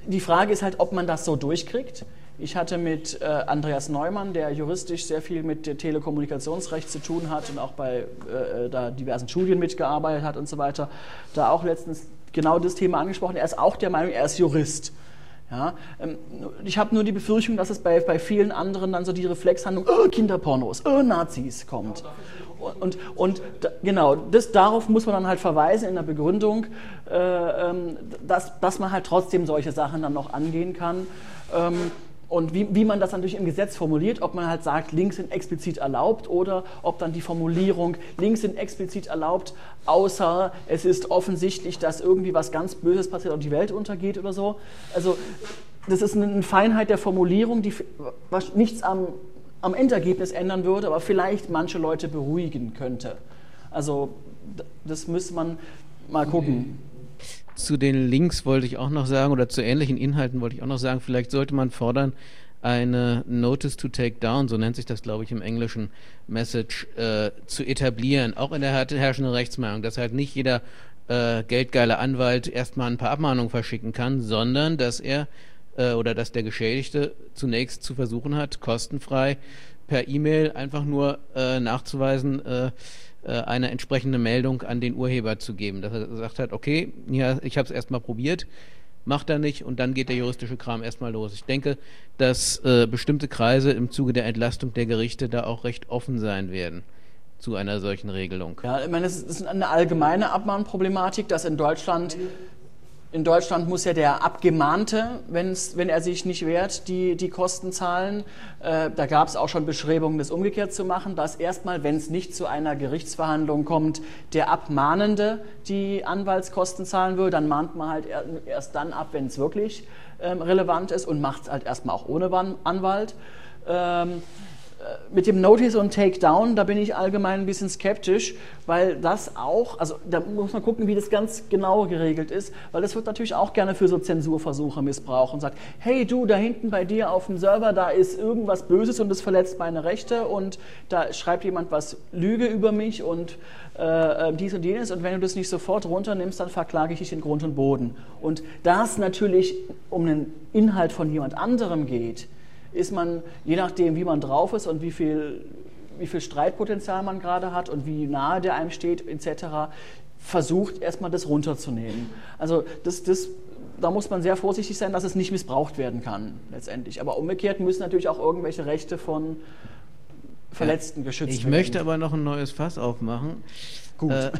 die Frage ist halt, ob man das so durchkriegt. Ich hatte mit äh, Andreas Neumann, der juristisch sehr viel mit Telekommunikationsrecht zu tun hat und auch bei äh, da diversen Studien mitgearbeitet hat und so weiter, da auch letztens genau das Thema angesprochen. Er ist auch der Meinung, er ist Jurist. Ja, ähm, ich habe nur die Befürchtung, dass es bei, bei vielen anderen dann so die Reflexhandlung, oh, Kinderpornos, oh, Nazis kommt. Und, und genau, das, darauf muss man dann halt verweisen in der Begründung, äh, ähm, dass, dass man halt trotzdem solche Sachen dann noch angehen kann. Ähm, und wie, wie man das natürlich im Gesetz formuliert, ob man halt sagt, Links sind explizit erlaubt oder ob dann die Formulierung, Links sind explizit erlaubt, außer es ist offensichtlich, dass irgendwie was ganz Böses passiert und die Welt untergeht oder so. Also das ist eine Feinheit der Formulierung, die nichts am am Endergebnis ändern würde, aber vielleicht manche Leute beruhigen könnte. Also das müsste man mal gucken. Zu den Links wollte ich auch noch sagen, oder zu ähnlichen Inhalten wollte ich auch noch sagen, vielleicht sollte man fordern, eine Notice to Take Down, so nennt sich das, glaube ich, im englischen Message, äh, zu etablieren, auch in der herrschenden Rechtsmeinung, dass halt nicht jeder äh, geldgeile Anwalt erstmal ein paar Abmahnungen verschicken kann, sondern dass er äh, oder dass der Geschädigte zunächst zu versuchen hat, kostenfrei per E-Mail einfach nur äh, nachzuweisen, äh, äh, eine entsprechende Meldung an den Urheber zu geben. Dass er gesagt hat, okay, ja, ich habe es erstmal probiert, macht er nicht und dann geht der juristische Kram erstmal los. Ich denke, dass äh, bestimmte Kreise im Zuge der Entlastung der Gerichte da auch recht offen sein werden zu einer solchen Regelung. Ja, ich meine, es ist eine allgemeine Abmahnproblematik, dass in Deutschland in Deutschland muss ja der Abgemahnte, wenn er sich nicht wehrt, die, die Kosten zahlen. Äh, da gab es auch schon Bestrebungen, das umgekehrt zu machen, dass erstmal, wenn es nicht zu einer Gerichtsverhandlung kommt, der Abmahnende die Anwaltskosten zahlen würde. Dann mahnt man halt erst dann ab, wenn es wirklich ähm, relevant ist und macht es halt erstmal auch ohne Anwalt. Ähm, äh, mit dem Notice und Takedown, da bin ich allgemein ein bisschen skeptisch, weil das auch, also da muss man gucken, wie das ganz genau geregelt ist, weil das wird natürlich auch gerne für so Zensurversuche missbraucht und sagt, hey du, da hinten bei dir auf dem Server, da ist irgendwas Böses und es verletzt meine Rechte und da schreibt jemand was Lüge über mich und äh, äh, dies und jenes und wenn du das nicht sofort runternimmst, dann verklage ich dich in Grund und Boden. Und da es natürlich um einen Inhalt von jemand anderem geht, ist man, je nachdem, wie man drauf ist und wie viel, wie viel Streitpotenzial man gerade hat und wie nahe der einem steht, etc., versucht erstmal das runterzunehmen. Also das, das, da muss man sehr vorsichtig sein, dass es nicht missbraucht werden kann letztendlich. Aber umgekehrt müssen natürlich auch irgendwelche Rechte von Verletzten geschützt ich werden. Ich möchte aber noch ein neues Fass aufmachen. Gut. Äh,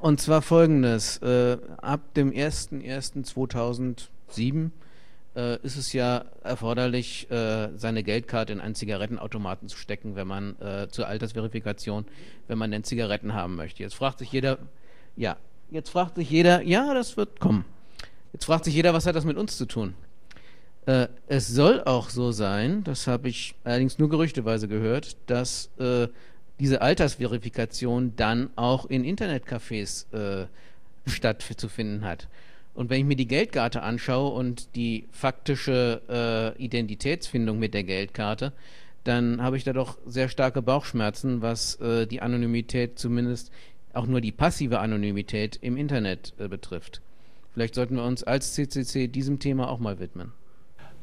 und zwar folgendes. Äh, ab dem 01.01.2007 äh, ist es ja erforderlich, äh, seine Geldkarte in einen Zigarettenautomaten zu stecken, wenn man äh, zur Altersverifikation, wenn man denn Zigaretten haben möchte. Jetzt fragt sich jeder, ja, jetzt fragt sich jeder, ja, das wird kommen. Jetzt fragt sich jeder, was hat das mit uns zu tun? Äh, es soll auch so sein, das habe ich allerdings nur gerüchteweise gehört, dass äh, diese Altersverifikation dann auch in Internetcafés äh, stattzufinden hat. Und wenn ich mir die Geldkarte anschaue und die faktische äh, Identitätsfindung mit der Geldkarte, dann habe ich da doch sehr starke Bauchschmerzen, was äh, die Anonymität, zumindest auch nur die passive Anonymität im Internet äh, betrifft. Vielleicht sollten wir uns als CCC diesem Thema auch mal widmen.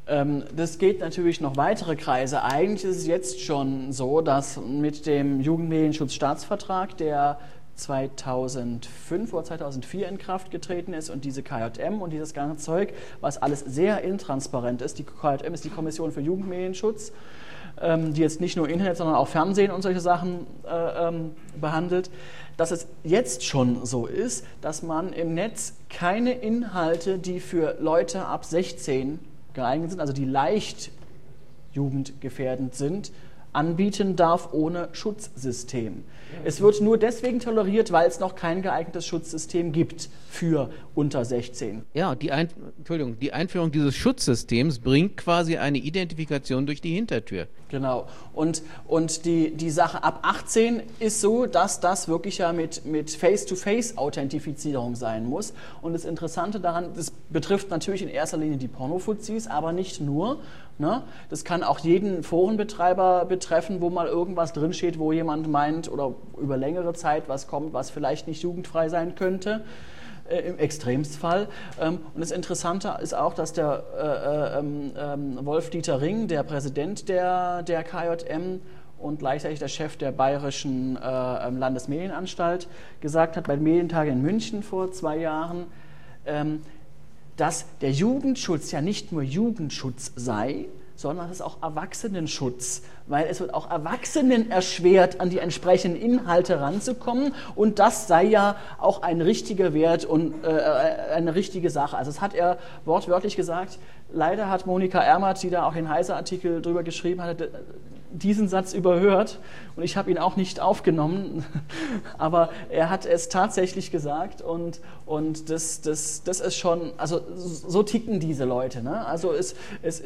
Ähm, das geht natürlich noch weitere Kreise. Eigentlich ist es jetzt schon so, dass mit dem Jugendmedienschutzstaatsvertrag, der 2005 oder 2004 in Kraft getreten ist und diese KJM und dieses ganze Zeug, was alles sehr intransparent ist. Die KJM ist die Kommission für Jugendmedienschutz, ähm, die jetzt nicht nur Internet, sondern auch Fernsehen und solche Sachen äh, ähm, behandelt, dass es jetzt schon so ist, dass man im Netz keine Inhalte, die für Leute ab 16 geeignet sind, also die leicht jugendgefährdend sind, anbieten darf ohne Schutzsystem. Es wird nur deswegen toleriert, weil es noch kein geeignetes Schutzsystem gibt für unter 16. Ja, die, Ein Entschuldigung, die Einführung dieses Schutzsystems bringt quasi eine Identifikation durch die Hintertür. Genau. Und, und die, die Sache ab 18 ist so, dass das wirklich ja mit, mit Face-to-Face-Authentifizierung sein muss. Und das Interessante daran, das betrifft natürlich in erster Linie die Pornofuzis, aber nicht nur. Ne? Das kann auch jeden Forenbetreiber betreffen, wo mal irgendwas drinsteht, wo jemand meint oder über längere Zeit was kommt, was vielleicht nicht jugendfrei sein könnte. Äh, Im Extremsfall. Ähm, und das Interessante ist auch, dass der äh, äh, ähm, ähm, Wolf-Dieter Ring, der Präsident der, der KJM, und gleichzeitig der Chef der Bayerischen äh, Landesmedienanstalt gesagt hat, bei den Medientagen in München vor zwei Jahren, ähm, dass der Jugendschutz ja nicht nur Jugendschutz sei, sondern es ist auch Erwachsenenschutz, weil es wird auch Erwachsenen erschwert, an die entsprechenden Inhalte ranzukommen und das sei ja auch ein richtiger Wert und äh, eine richtige Sache. Also das hat er wortwörtlich gesagt. Leider hat Monika Ermert, die da auch den Heise-Artikel drüber geschrieben hat, diesen Satz überhört und ich habe ihn auch nicht aufgenommen, [LAUGHS] aber er hat es tatsächlich gesagt und, und das, das, das ist schon, also so ticken diese Leute. Ne? Also es, es,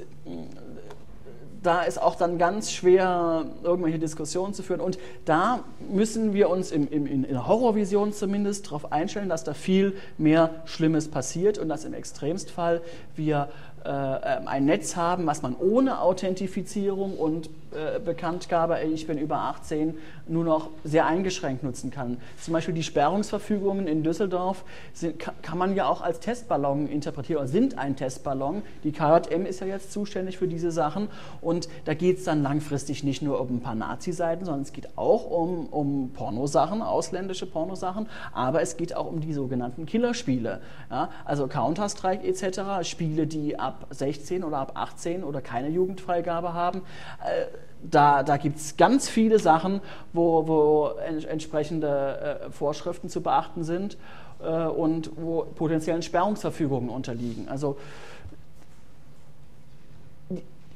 da ist auch dann ganz schwer, irgendwelche Diskussionen zu führen. Und da müssen wir uns im, im, in der Horrorvision zumindest darauf einstellen, dass da viel mehr Schlimmes passiert und dass im Extremstfall wir äh, ein Netz haben, was man ohne Authentifizierung und äh, Bekanntgabe, ich bin über 18, nur noch sehr eingeschränkt nutzen kann. Zum Beispiel die Sperrungsverfügungen in Düsseldorf sind, kann man ja auch als Testballon interpretieren oder sind ein Testballon. Die KJM ist ja jetzt zuständig für diese Sachen und da geht es dann langfristig nicht nur um ein paar Nazi-Seiten, sondern es geht auch um, um Pornosachen, ausländische Pornosachen, aber es geht auch um die sogenannten Killerspiele. Ja? Also Counter-Strike etc., Spiele, die ab 16 oder ab 18 oder keine Jugendfreigabe haben. Äh, da, da gibt es ganz viele Sachen, wo, wo entsprechende äh, Vorschriften zu beachten sind äh, und wo potenziellen Sperrungsverfügungen unterliegen. Also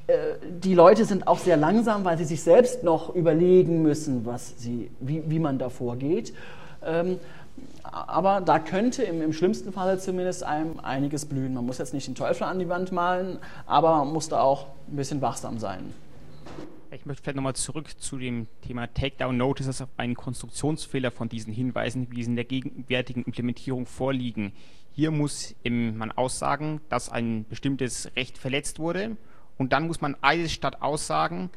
äh, die Leute sind auch sehr langsam, weil sie sich selbst noch überlegen müssen, was sie, wie, wie man da vorgeht. Ähm, aber da könnte im, im, schlimmsten Falle zumindest einem einiges blühen. Man muss jetzt nicht den Teufel an die Wand malen, aber man muss da auch ein bisschen wachsam sein. Ich möchte vielleicht nochmal zurück zu dem Thema Takedown Notices auf einen Konstruktionsfehler von diesen Hinweisen, wie sie in der gegenwärtigen Implementierung vorliegen. Hier muss man aussagen, dass ein bestimmtes Recht verletzt wurde und dann muss man alles statt aussagen,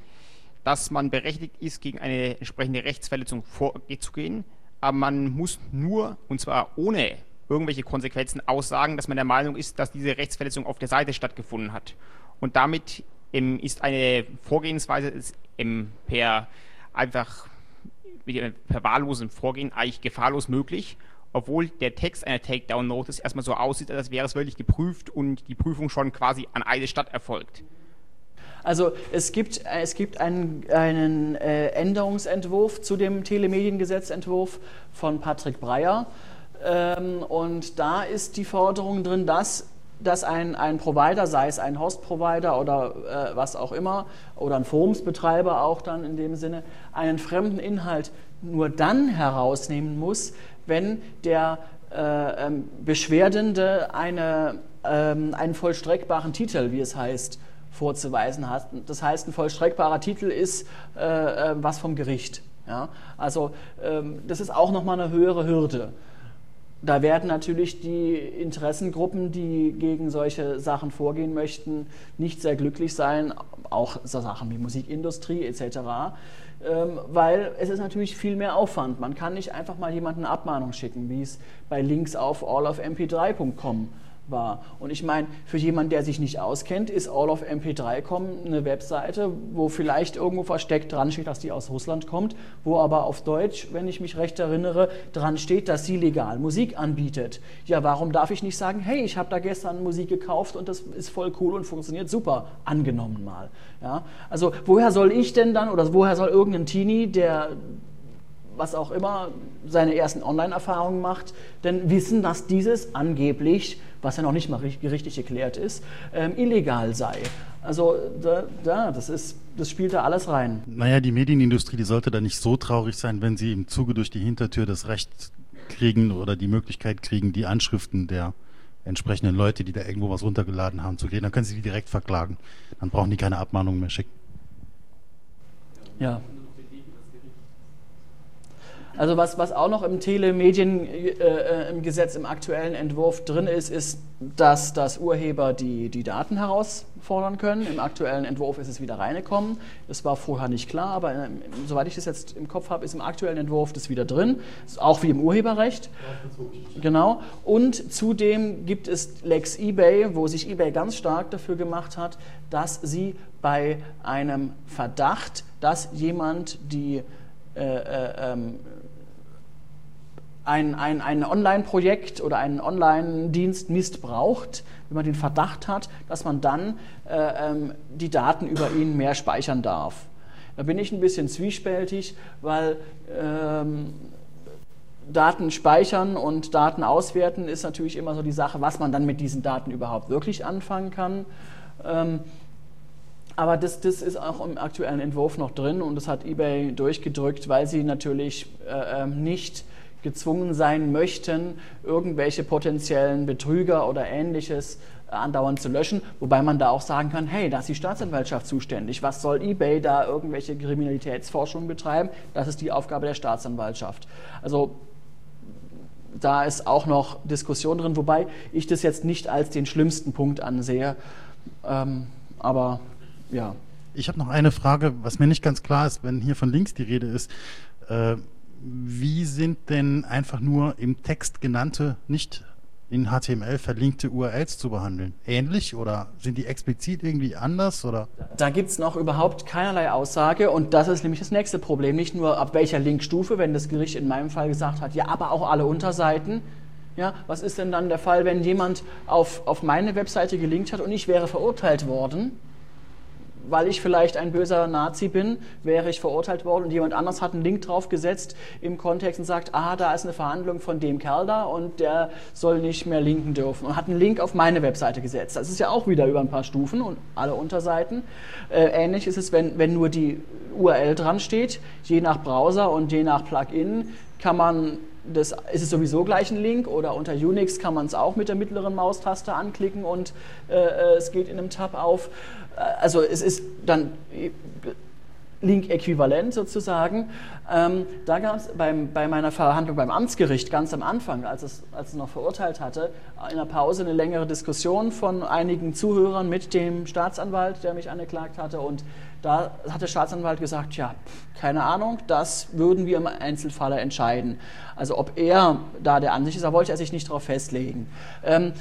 dass man berechtigt ist, gegen eine entsprechende Rechtsverletzung vorzugehen, aber man muss nur, und zwar ohne irgendwelche Konsequenzen aussagen, dass man der Meinung ist, dass diese Rechtsverletzung auf der Seite stattgefunden hat. Und damit ist eine Vorgehensweise ähm, per einfach per wahllosem Vorgehen eigentlich gefahrlos möglich, obwohl der Text einer Takedown-Notice erstmal so aussieht, als wäre es wirklich geprüft und die Prüfung schon quasi an eine Stadt erfolgt. Also es gibt, es gibt einen, einen äh, Änderungsentwurf zu dem Telemediengesetzentwurf von Patrick Breyer. Ähm, und da ist die Forderung drin, dass dass ein, ein Provider, sei es ein Host-Provider oder äh, was auch immer, oder ein Forumsbetreiber auch dann in dem Sinne, einen fremden Inhalt nur dann herausnehmen muss, wenn der äh, ähm, Beschwerdende eine, ähm, einen vollstreckbaren Titel, wie es heißt, vorzuweisen hat. Das heißt, ein vollstreckbarer Titel ist äh, äh was vom Gericht. Ja? Also ähm, das ist auch nochmal eine höhere Hürde da werden natürlich die Interessengruppen, die gegen solche Sachen vorgehen möchten, nicht sehr glücklich sein, auch so Sachen wie Musikindustrie etc., ähm, weil es ist natürlich viel mehr Aufwand. Man kann nicht einfach mal jemanden eine Abmahnung schicken, wie es bei Links auf allofmp3.com war. Und ich meine, für jemanden, der sich nicht auskennt, ist All of MP3.com eine Webseite, wo vielleicht irgendwo versteckt dran steht, dass die aus Russland kommt, wo aber auf Deutsch, wenn ich mich recht erinnere, dran steht, dass sie legal Musik anbietet. Ja, warum darf ich nicht sagen, hey, ich habe da gestern Musik gekauft und das ist voll cool und funktioniert super, angenommen mal. Ja? Also woher soll ich denn dann oder woher soll irgendein Teenie, der was auch immer seine ersten Online-Erfahrungen macht, denn wissen, dass dieses angeblich was ja noch nicht mal richtig geklärt ist, ähm, illegal sei. Also da, da, das, ist, das spielt da alles rein. Naja, die Medienindustrie, die sollte da nicht so traurig sein, wenn sie im Zuge durch die Hintertür das Recht kriegen oder die Möglichkeit kriegen, die Anschriften der entsprechenden Leute, die da irgendwo was runtergeladen haben, zu kriegen. Dann können sie die direkt verklagen. Dann brauchen die keine Abmahnung mehr schicken. Ja, also was, was auch noch im Telemediengesetz äh, im aktuellen Entwurf drin ist, ist, dass das Urheber die, die Daten herausfordern können. Im aktuellen Entwurf ist es wieder reingekommen. Das war vorher nicht klar, aber äh, soweit ich das jetzt im Kopf habe, ist im aktuellen Entwurf das wieder drin. Auch wie im Urheberrecht. Genau. Und zudem gibt es Lex eBay, wo sich eBay ganz stark dafür gemacht hat, dass sie bei einem Verdacht, dass jemand die äh, äh, ähm, ein, ein, ein Online-Projekt oder einen Online-Dienst missbraucht, wenn man den Verdacht hat, dass man dann äh, ähm, die Daten über ihn mehr speichern darf. Da bin ich ein bisschen zwiespältig, weil ähm, Daten speichern und Daten auswerten ist natürlich immer so die Sache, was man dann mit diesen Daten überhaupt wirklich anfangen kann. Ähm, aber das, das ist auch im aktuellen Entwurf noch drin und das hat eBay durchgedrückt, weil sie natürlich äh, ähm, nicht gezwungen sein möchten, irgendwelche potenziellen Betrüger oder ähnliches äh, andauernd zu löschen, wobei man da auch sagen kann, hey, da ist die Staatsanwaltschaft zuständig. Was soll eBay da irgendwelche Kriminalitätsforschung betreiben? Das ist die Aufgabe der Staatsanwaltschaft. Also da ist auch noch Diskussion drin, wobei ich das jetzt nicht als den schlimmsten Punkt ansehe. Ähm, aber ja. Ich habe noch eine Frage, was mir nicht ganz klar ist, wenn hier von links die Rede ist. Äh, wie sind denn einfach nur im Text genannte, nicht in HTML verlinkte URLs zu behandeln? Ähnlich oder sind die explizit irgendwie anders? Oder? Da gibt es noch überhaupt keinerlei Aussage und das ist nämlich das nächste Problem. Nicht nur ab welcher Linkstufe, wenn das Gericht in meinem Fall gesagt hat, ja, aber auch alle Unterseiten. Ja, was ist denn dann der Fall, wenn jemand auf, auf meine Webseite gelinkt hat und ich wäre verurteilt worden? Weil ich vielleicht ein böser Nazi bin, wäre ich verurteilt worden und jemand anders hat einen Link draufgesetzt im Kontext und sagt, ah, da ist eine Verhandlung von dem Kerl da und der soll nicht mehr linken dürfen und hat einen Link auf meine Webseite gesetzt. Das ist ja auch wieder über ein paar Stufen und alle Unterseiten. Äh, ähnlich ist es, wenn, wenn nur die URL dran steht, je nach Browser und je nach Plugin kann man das ist es sowieso gleich ein Link oder unter Unix kann man es auch mit der mittleren Maustaste anklicken und äh, äh es geht in einem Tab auf also es ist dann Link-äquivalent sozusagen. Ähm, da gab es bei meiner Verhandlung beim Amtsgericht ganz am Anfang, als es, als es noch verurteilt hatte, in der Pause eine längere Diskussion von einigen Zuhörern mit dem Staatsanwalt, der mich angeklagt hatte. Und da hat der Staatsanwalt gesagt, ja, keine Ahnung, das würden wir im Einzelfall entscheiden. Also ob er da der Ansicht ist, da wollte er sich nicht darauf festlegen. Ähm,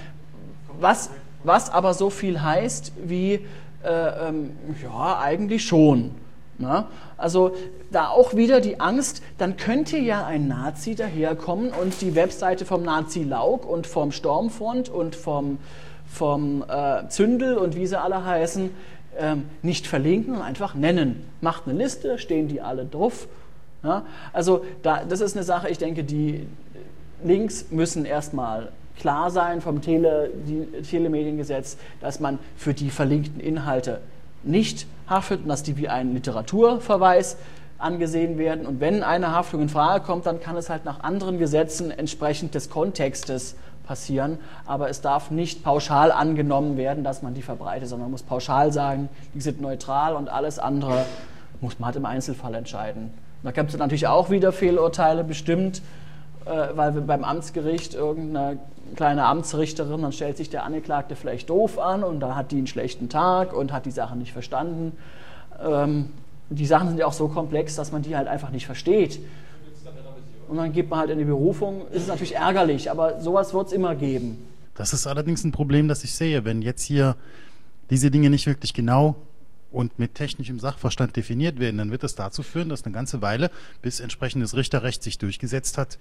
was, was aber so viel heißt wie äh, ähm, ja, eigentlich schon. Na? Also da auch wieder die Angst, dann könnte ja ein Nazi daherkommen und die Webseite vom Nazi Lauk und vom Stormfront und vom, vom äh, Zündel und wie sie alle heißen, ähm, nicht verlinken und einfach nennen. Macht eine Liste, stehen die alle drauf. Ja? Also da, das ist eine Sache, ich denke, die Links müssen erstmal klar sein vom Tele, Telemediengesetz, dass man für die verlinkten Inhalte nicht haftet und dass die wie ein Literaturverweis angesehen werden. Und wenn eine Haftung in Frage kommt, dann kann es halt nach anderen Gesetzen entsprechend des Kontextes passieren. Aber es darf nicht pauschal angenommen werden, dass man die verbreitet, sondern man muss pauschal sagen, die sind neutral und alles andere muss man halt im Einzelfall entscheiden. Da gibt es natürlich auch wieder Fehlurteile bestimmt, äh, weil wir beim Amtsgericht irgendeine kleine Amtsrichterin, dann stellt sich der Angeklagte vielleicht doof an und da hat die einen schlechten Tag und hat die Sache nicht verstanden. Ähm, die Sachen sind ja auch so komplex, dass man die halt einfach nicht versteht. Und dann geht man halt in die Berufung. Ist natürlich ärgerlich, aber sowas wird es immer geben. Das ist allerdings ein Problem, das ich sehe. Wenn jetzt hier diese Dinge nicht wirklich genau und mit technischem Sachverstand definiert werden, dann wird das dazu führen, dass eine ganze Weile, bis entsprechendes Richterrecht sich durchgesetzt hat,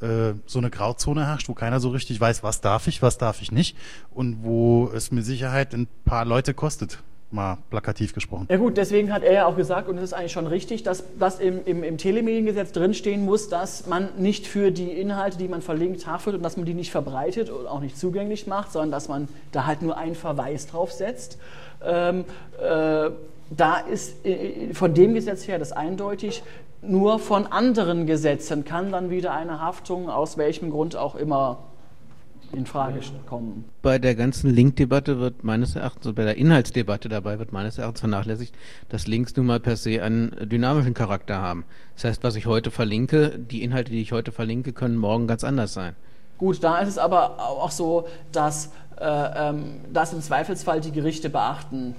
äh, so eine Grauzone herrscht, wo keiner so richtig weiß, was darf ich, was darf ich nicht und wo es mit Sicherheit ein paar Leute kostet mal plakativ gesprochen. Ja gut, deswegen hat er ja auch gesagt, und das ist eigentlich schon richtig, dass das im, im, im Telemediengesetz drinstehen muss, dass man nicht für die Inhalte, die man verlinkt, haftet und dass man die nicht verbreitet und auch nicht zugänglich macht, sondern dass man da halt nur einen Verweis drauf setzt. Ähm, äh, da ist äh, von dem Gesetz her das eindeutig. Nur von anderen Gesetzen kann dann wieder eine Haftung, aus welchem Grund auch immer, in Frage kommen. Bei der ganzen Link-Debatte wird meines Erachtens, bei der Inhaltsdebatte dabei wird meines Erachtens vernachlässigt, dass Links nun mal per se einen dynamischen Charakter haben. Das heißt, was ich heute verlinke, die Inhalte, die ich heute verlinke, können morgen ganz anders sein. Gut, da ist es aber auch so, dass äh, ähm, das im Zweifelsfall die Gerichte beachten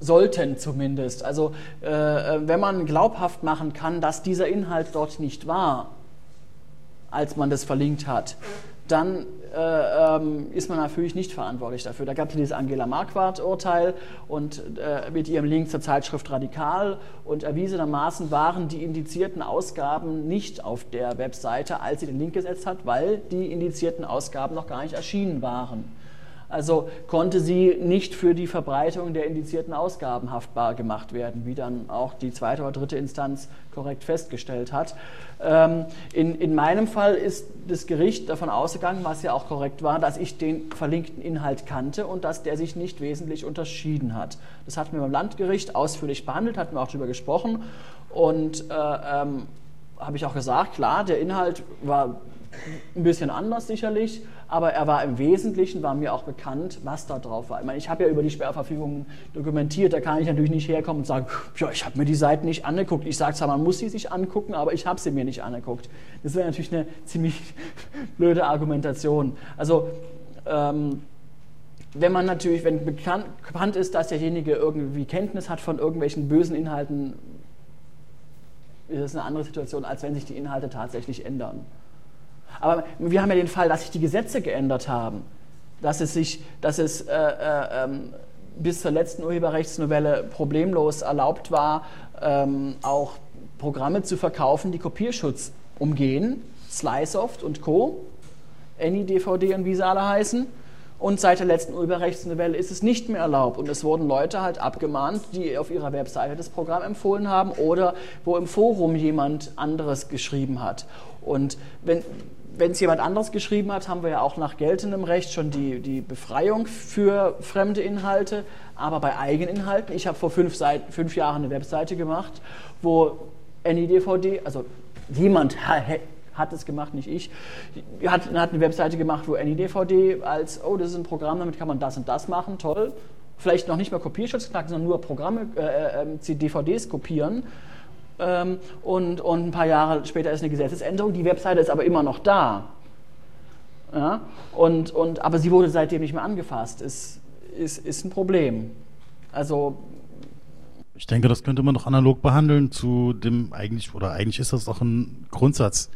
sollten zumindest. Also äh, äh, wenn man glaubhaft machen kann, dass dieser Inhalt dort nicht war, als man das verlinkt hat, dann äh, ähm, ist man natürlich nicht verantwortlich dafür. Da gab es dieses Angela Marquardt-Urteil und äh, mit ihrem Link zur Zeitschrift Radikal und erwiesenermaßen waren die indizierten Ausgaben nicht auf der Webseite, als sie den Link gesetzt hat, weil die indizierten Ausgaben noch gar nicht erschienen waren. Also konnte sie nicht für die Verbreitung der indizierten Ausgaben haftbar gemacht werden, wie dann auch die zweite oder dritte Instanz korrekt festgestellt hat. Ähm, in, in meinem Fall ist das Gericht davon ausgegangen, was ja auch korrekt war, dass ich den verlinkten Inhalt kannte und dass der sich nicht wesentlich unterschieden hat. Das hatten wir beim Landgericht ausführlich behandelt, hatten wir auch darüber gesprochen und äh, ähm, habe ich auch gesagt, klar, der Inhalt war ein bisschen anders sicherlich, aber er war im Wesentlichen, war mir auch bekannt, was da drauf war. Ich meine, ich habe ja über die Sperrverfügungen dokumentiert, da kann ich natürlich nicht herkommen und sagen, ja, ich habe mir die Seiten nicht angeguckt. Ich sage zwar, man muss sie sich angucken, aber ich habe sie mir nicht angeguckt. Das wäre natürlich eine [LAUGHS] ziemlich blöde Argumentation. Also, ähm, wenn man natürlich, wenn bekannt, bekannt ist, dass derjenige irgendwie Kenntnis hat von irgendwelchen bösen Inhalten, ist es eine andere Situation, als wenn sich die Inhalte tatsächlich ändern. Aber wir haben ja den Fall, dass sich die Gesetze geändert haben, dass es, sich, dass es äh, äh, ähm, bis zur letzten Urheberrechtsnovelle problemlos erlaubt war, ähm, auch Programme zu verkaufen, die Kopierschutz umgehen, Sliceoft und Co., AnyDVD und wie sie alle heißen. Und seit der letzten Urheberrechtsnovelle ist es nicht mehr erlaubt. Und es wurden Leute halt abgemahnt, die auf ihrer Webseite das Programm empfohlen haben oder wo im Forum jemand anderes geschrieben hat. Und wenn, wenn es jemand anderes geschrieben hat, haben wir ja auch nach geltendem Recht schon die, die Befreiung für fremde Inhalte. Aber bei Eigeninhalten, ich habe vor fünf, Seiten, fünf Jahren eine Webseite gemacht, wo NIDVD, also jemand hat es gemacht, nicht ich, hat, hat eine Webseite gemacht, wo NIDVD als, oh, das ist ein Programm, damit kann man das und das machen, toll. Vielleicht noch nicht mal Kopierschutz knacken, sondern nur Programme, äh, äh, DVDs kopieren ähm, und, und ein paar Jahre später ist eine Gesetzesänderung. Die Webseite ist aber immer noch da. Ja? Und, und, aber sie wurde seitdem nicht mehr angefasst. Ist, ist, ist ein Problem. Also ich denke, das könnte man doch analog behandeln zu dem eigentlich, oder eigentlich ist das doch ein Grundsatz.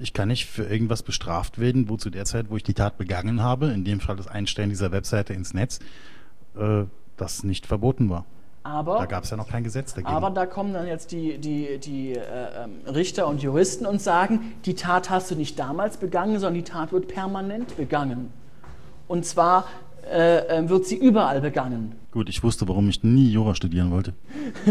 Ich kann nicht für irgendwas bestraft werden, wo zu der Zeit, wo ich die Tat begangen habe, in dem Fall das Einstellen dieser Webseite ins Netz, äh, das nicht verboten war. Aber, da gab es ja noch kein Gesetz dagegen. Aber da kommen dann jetzt die, die, die äh, ähm, Richter und Juristen und sagen, die Tat hast du nicht damals begangen, sondern die Tat wird permanent begangen. Und zwar äh, ähm, wird sie überall begangen. Gut, ich wusste, warum ich nie Jura studieren wollte.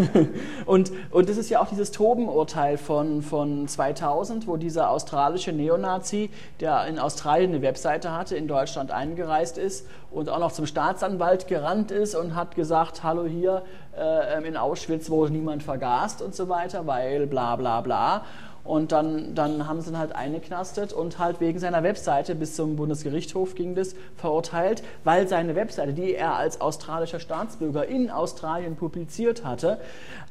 [LAUGHS] und, und das ist ja auch dieses Toben-Urteil von, von 2000, wo dieser australische Neonazi, der in Australien eine Webseite hatte, in Deutschland eingereist ist und auch noch zum Staatsanwalt gerannt ist und hat gesagt, hallo hier äh, in Auschwitz wurde niemand vergast und so weiter, weil bla bla bla. Und dann, dann haben sie ihn halt eingeknastet und halt wegen seiner Webseite bis zum Bundesgerichtshof ging das verurteilt, weil seine Webseite, die er als australischer Staatsbürger in Australien publiziert hatte,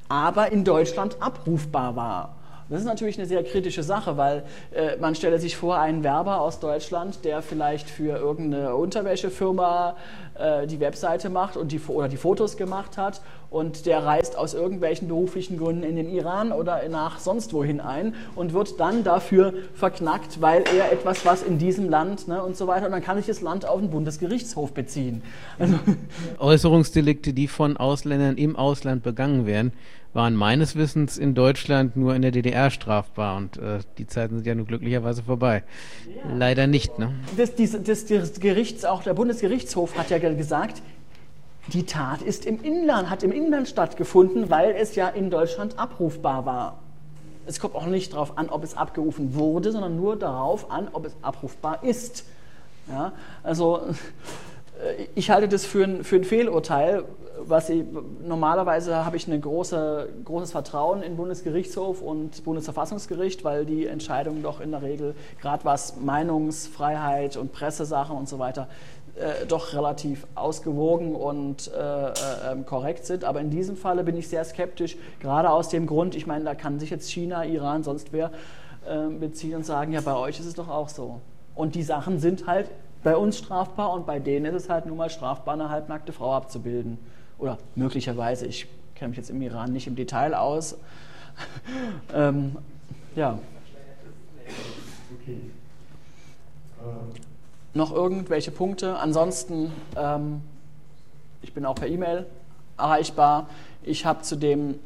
aber in Deutschland abrufbar war. Das ist natürlich eine sehr kritische Sache, weil äh, man stelle sich vor, einen Werber aus Deutschland, der vielleicht für irgendeine Unterwäschefirma äh, die Webseite macht und die, oder die Fotos gemacht hat und der reist aus irgendwelchen beruflichen Gründen in den Iran oder nach sonst wohin ein und wird dann dafür verknackt, weil er etwas, was in diesem Land ne, und so weiter, und dann kann sich das Land auf den Bundesgerichtshof beziehen. Also Äußerungsdelikte, die von Ausländern im Ausland begangen werden, waren meines Wissens in Deutschland nur in der DDR strafbar und äh, die Zeiten sind ja nun glücklicherweise vorbei. Ja. Leider nicht. Ne? Das, das, das, das Gerichts, auch der Bundesgerichtshof hat ja gesagt, die Tat ist im Inland, hat im Inland stattgefunden, weil es ja in Deutschland abrufbar war. Es kommt auch nicht darauf an, ob es abgerufen wurde, sondern nur darauf an, ob es abrufbar ist. Ja, also ich halte das für ein, für ein Fehlurteil. Was ich, normalerweise habe ich ein große, großes Vertrauen in Bundesgerichtshof und Bundesverfassungsgericht, weil die Entscheidungen doch in der Regel, gerade was Meinungsfreiheit und Pressesachen und so weiter, äh, doch relativ ausgewogen und äh, äh, ähm, korrekt sind. Aber in diesem Falle bin ich sehr skeptisch, gerade aus dem Grund, ich meine, da kann sich jetzt China, Iran, sonst wer äh, beziehen und sagen, ja, bei euch ist es doch auch so. Und die Sachen sind halt bei uns strafbar und bei denen ist es halt nun mal strafbar, eine halbnackte Frau abzubilden. Oder möglicherweise, ich kenne mich jetzt im Iran nicht im Detail aus. [LAUGHS] ähm, ja. Okay. Noch irgendwelche Punkte? Ansonsten, ähm, ich bin auch per E-Mail erreichbar. Ich habe zu dem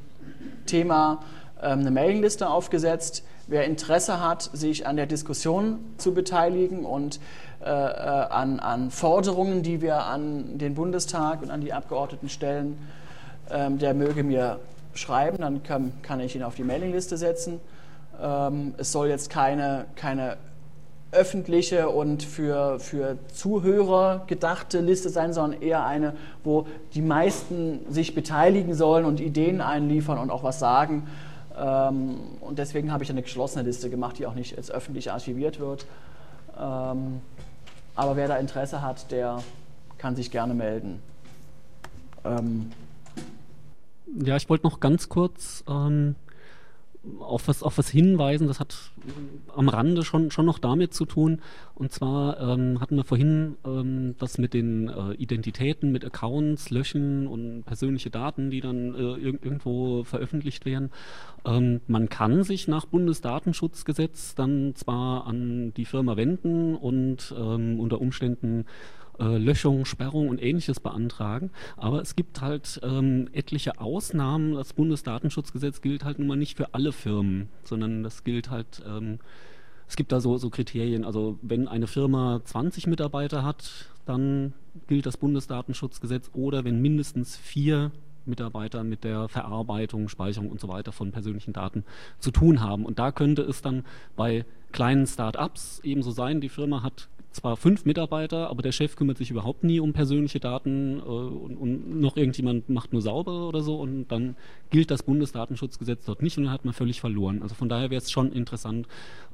Thema ähm, eine Mailingliste aufgesetzt. Wer Interesse hat, sich an der Diskussion zu beteiligen und äh, äh, an, an, Forderungen, die wir an den Bundestag und an die Abgeordneten stellen, ähm, der möge mir schreiben, dann kann, kann, ich ihn auf die Mailingliste setzen. Ähm, es soll jetzt keine, keine öffentliche und für, für Zuhörer gedachte Liste sein, sondern eher eine, wo die meisten sich beteiligen sollen und Ideen einliefern und auch was sagen. Ähm, und deswegen habe ich eine geschlossene Liste gemacht, die auch nicht jetzt öffentlich archiviert wird. Aber wer da Interesse hat, der kann sich gerne melden. Ähm ja, ich wollte noch ganz kurz ähm, auf, was, auf was hinweisen. Das hat am Rande schon, schon noch damit zu tun. Und zwar ähm, hatten wir vorhin ähm, das mit den äh, Identitäten, mit Accounts, Löschen und persönliche Daten, die dann äh, ir irgendwo veröffentlicht werden. Ähm, man kann sich nach Bundesdatenschutzgesetz dann zwar an die Firma wenden und ähm, unter Umständen äh, Löschung, Sperrung und ähnliches beantragen. Aber es gibt halt ähm, etliche Ausnahmen. Das Bundesdatenschutzgesetz gilt halt nun mal nicht für alle Firmen, sondern das gilt halt, ähm, es gibt da so, so Kriterien. Also wenn eine Firma 20 Mitarbeiter hat, dann gilt das Bundesdatenschutzgesetz oder wenn mindestens vier Mitarbeiter mit der Verarbeitung, Speicherung und so weiter von persönlichen Daten zu tun haben. Und da könnte es dann bei kleinen Start-ups ebenso sein, die Firma hat zwar fünf Mitarbeiter, aber der Chef kümmert sich überhaupt nie um persönliche Daten äh, und, und, noch irgendjemand macht nur sauber oder so und dann gilt das Bundesdatenschutzgesetz dort nicht und dann hat man völlig verloren. Also von daher wäre es schon interessant,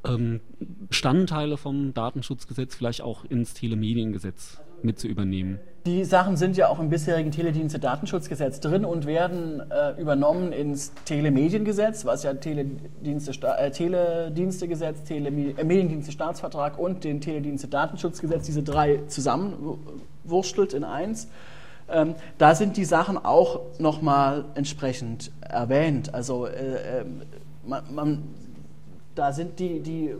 ähm, Bestandteile vom Datenschutzgesetz vielleicht auch ins Telemediengesetz mit zu übernehmen. Die Sachen sind ja auch im bisherigen Teledienste-Datenschutzgesetz drin und werden äh, übernommen ins Telemediengesetz, was ja Teledienste, äh, Teledienstegesetz, Tele äh, Mediendienste-Staatsvertrag und den Teledienste-Datenschutzgesetz, diese drei zusammenwurstelt in eins. Ähm, da sind die Sachen auch nochmal entsprechend erwähnt. Also äh, ähm, man, man, da sind die, die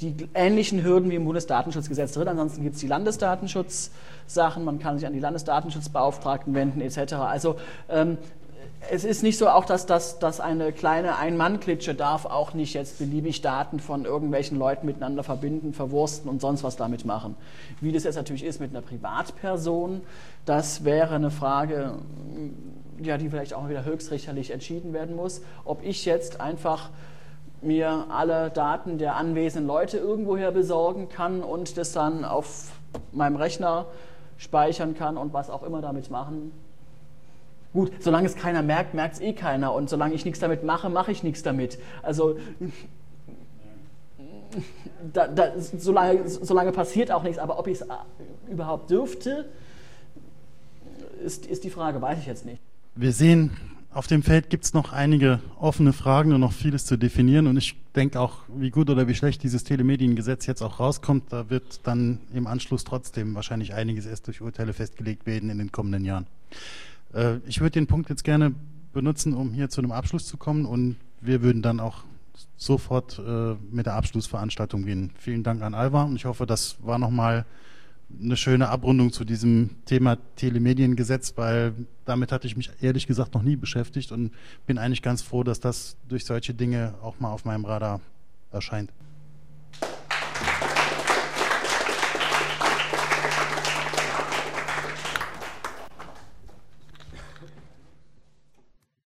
die ähnlichen Hürden wie im Bundesdatenschutzgesetz drin. Ansonsten gibt es die Landesdatenschutzsachen, man kann sich an die Landesdatenschutzbeauftragten wenden etc. Also ähm, es ist nicht so auch, dass, dass, dass eine kleine Ein-Mann-Klitsche darf auch nicht jetzt beliebig Daten von irgendwelchen Leuten miteinander verbinden, verwursten und sonst was damit machen. Wie das jetzt natürlich ist mit einer Privatperson, das wäre eine Frage, ja, die vielleicht auch wieder höchstrichterlich entschieden werden muss, ob ich jetzt einfach mir alle Daten der anwesenden Leute irgendwoher besorgen kann und das dann auf meinem Rechner speichern kann und was auch immer damit machen Gut, solange es keiner merkt, merkt es eh keiner. Und solange ich nichts damit mache, mache ich nichts damit. Also [LAUGHS] da, da, solange, solange, passiert auch nichts. Aber ob ich es äh, überhaupt dürfte, ist, ist die Frage, weiß ich jetzt nicht. Wir sehen, auf dem Feld gibt es noch einige offene Fragen und noch vieles zu definieren. Und ich denke auch, wie gut oder wie schlecht dieses Telemediengesetz jetzt auch rauskommt, da wird dann im Anschluss trotzdem wahrscheinlich einiges erst durch Urteile festgelegt werden in den kommenden Jahren. Äh, ich würde den Punkt jetzt gerne benutzen, um hier zu einem Abschluss zu kommen und wir würden dann auch sofort äh, mit der Abschlussveranstaltung gehen. Vielen Dank an Alva und ich hoffe, das war nochmal eine schöne Abrundung zu diesem Thema Telemediengesetz, weil damit hatte ich mich ehrlich gesagt noch nie beschäftigt und bin eigentlich ganz froh, dass das durch solche Dinge auch mal auf meinem Radar erscheint.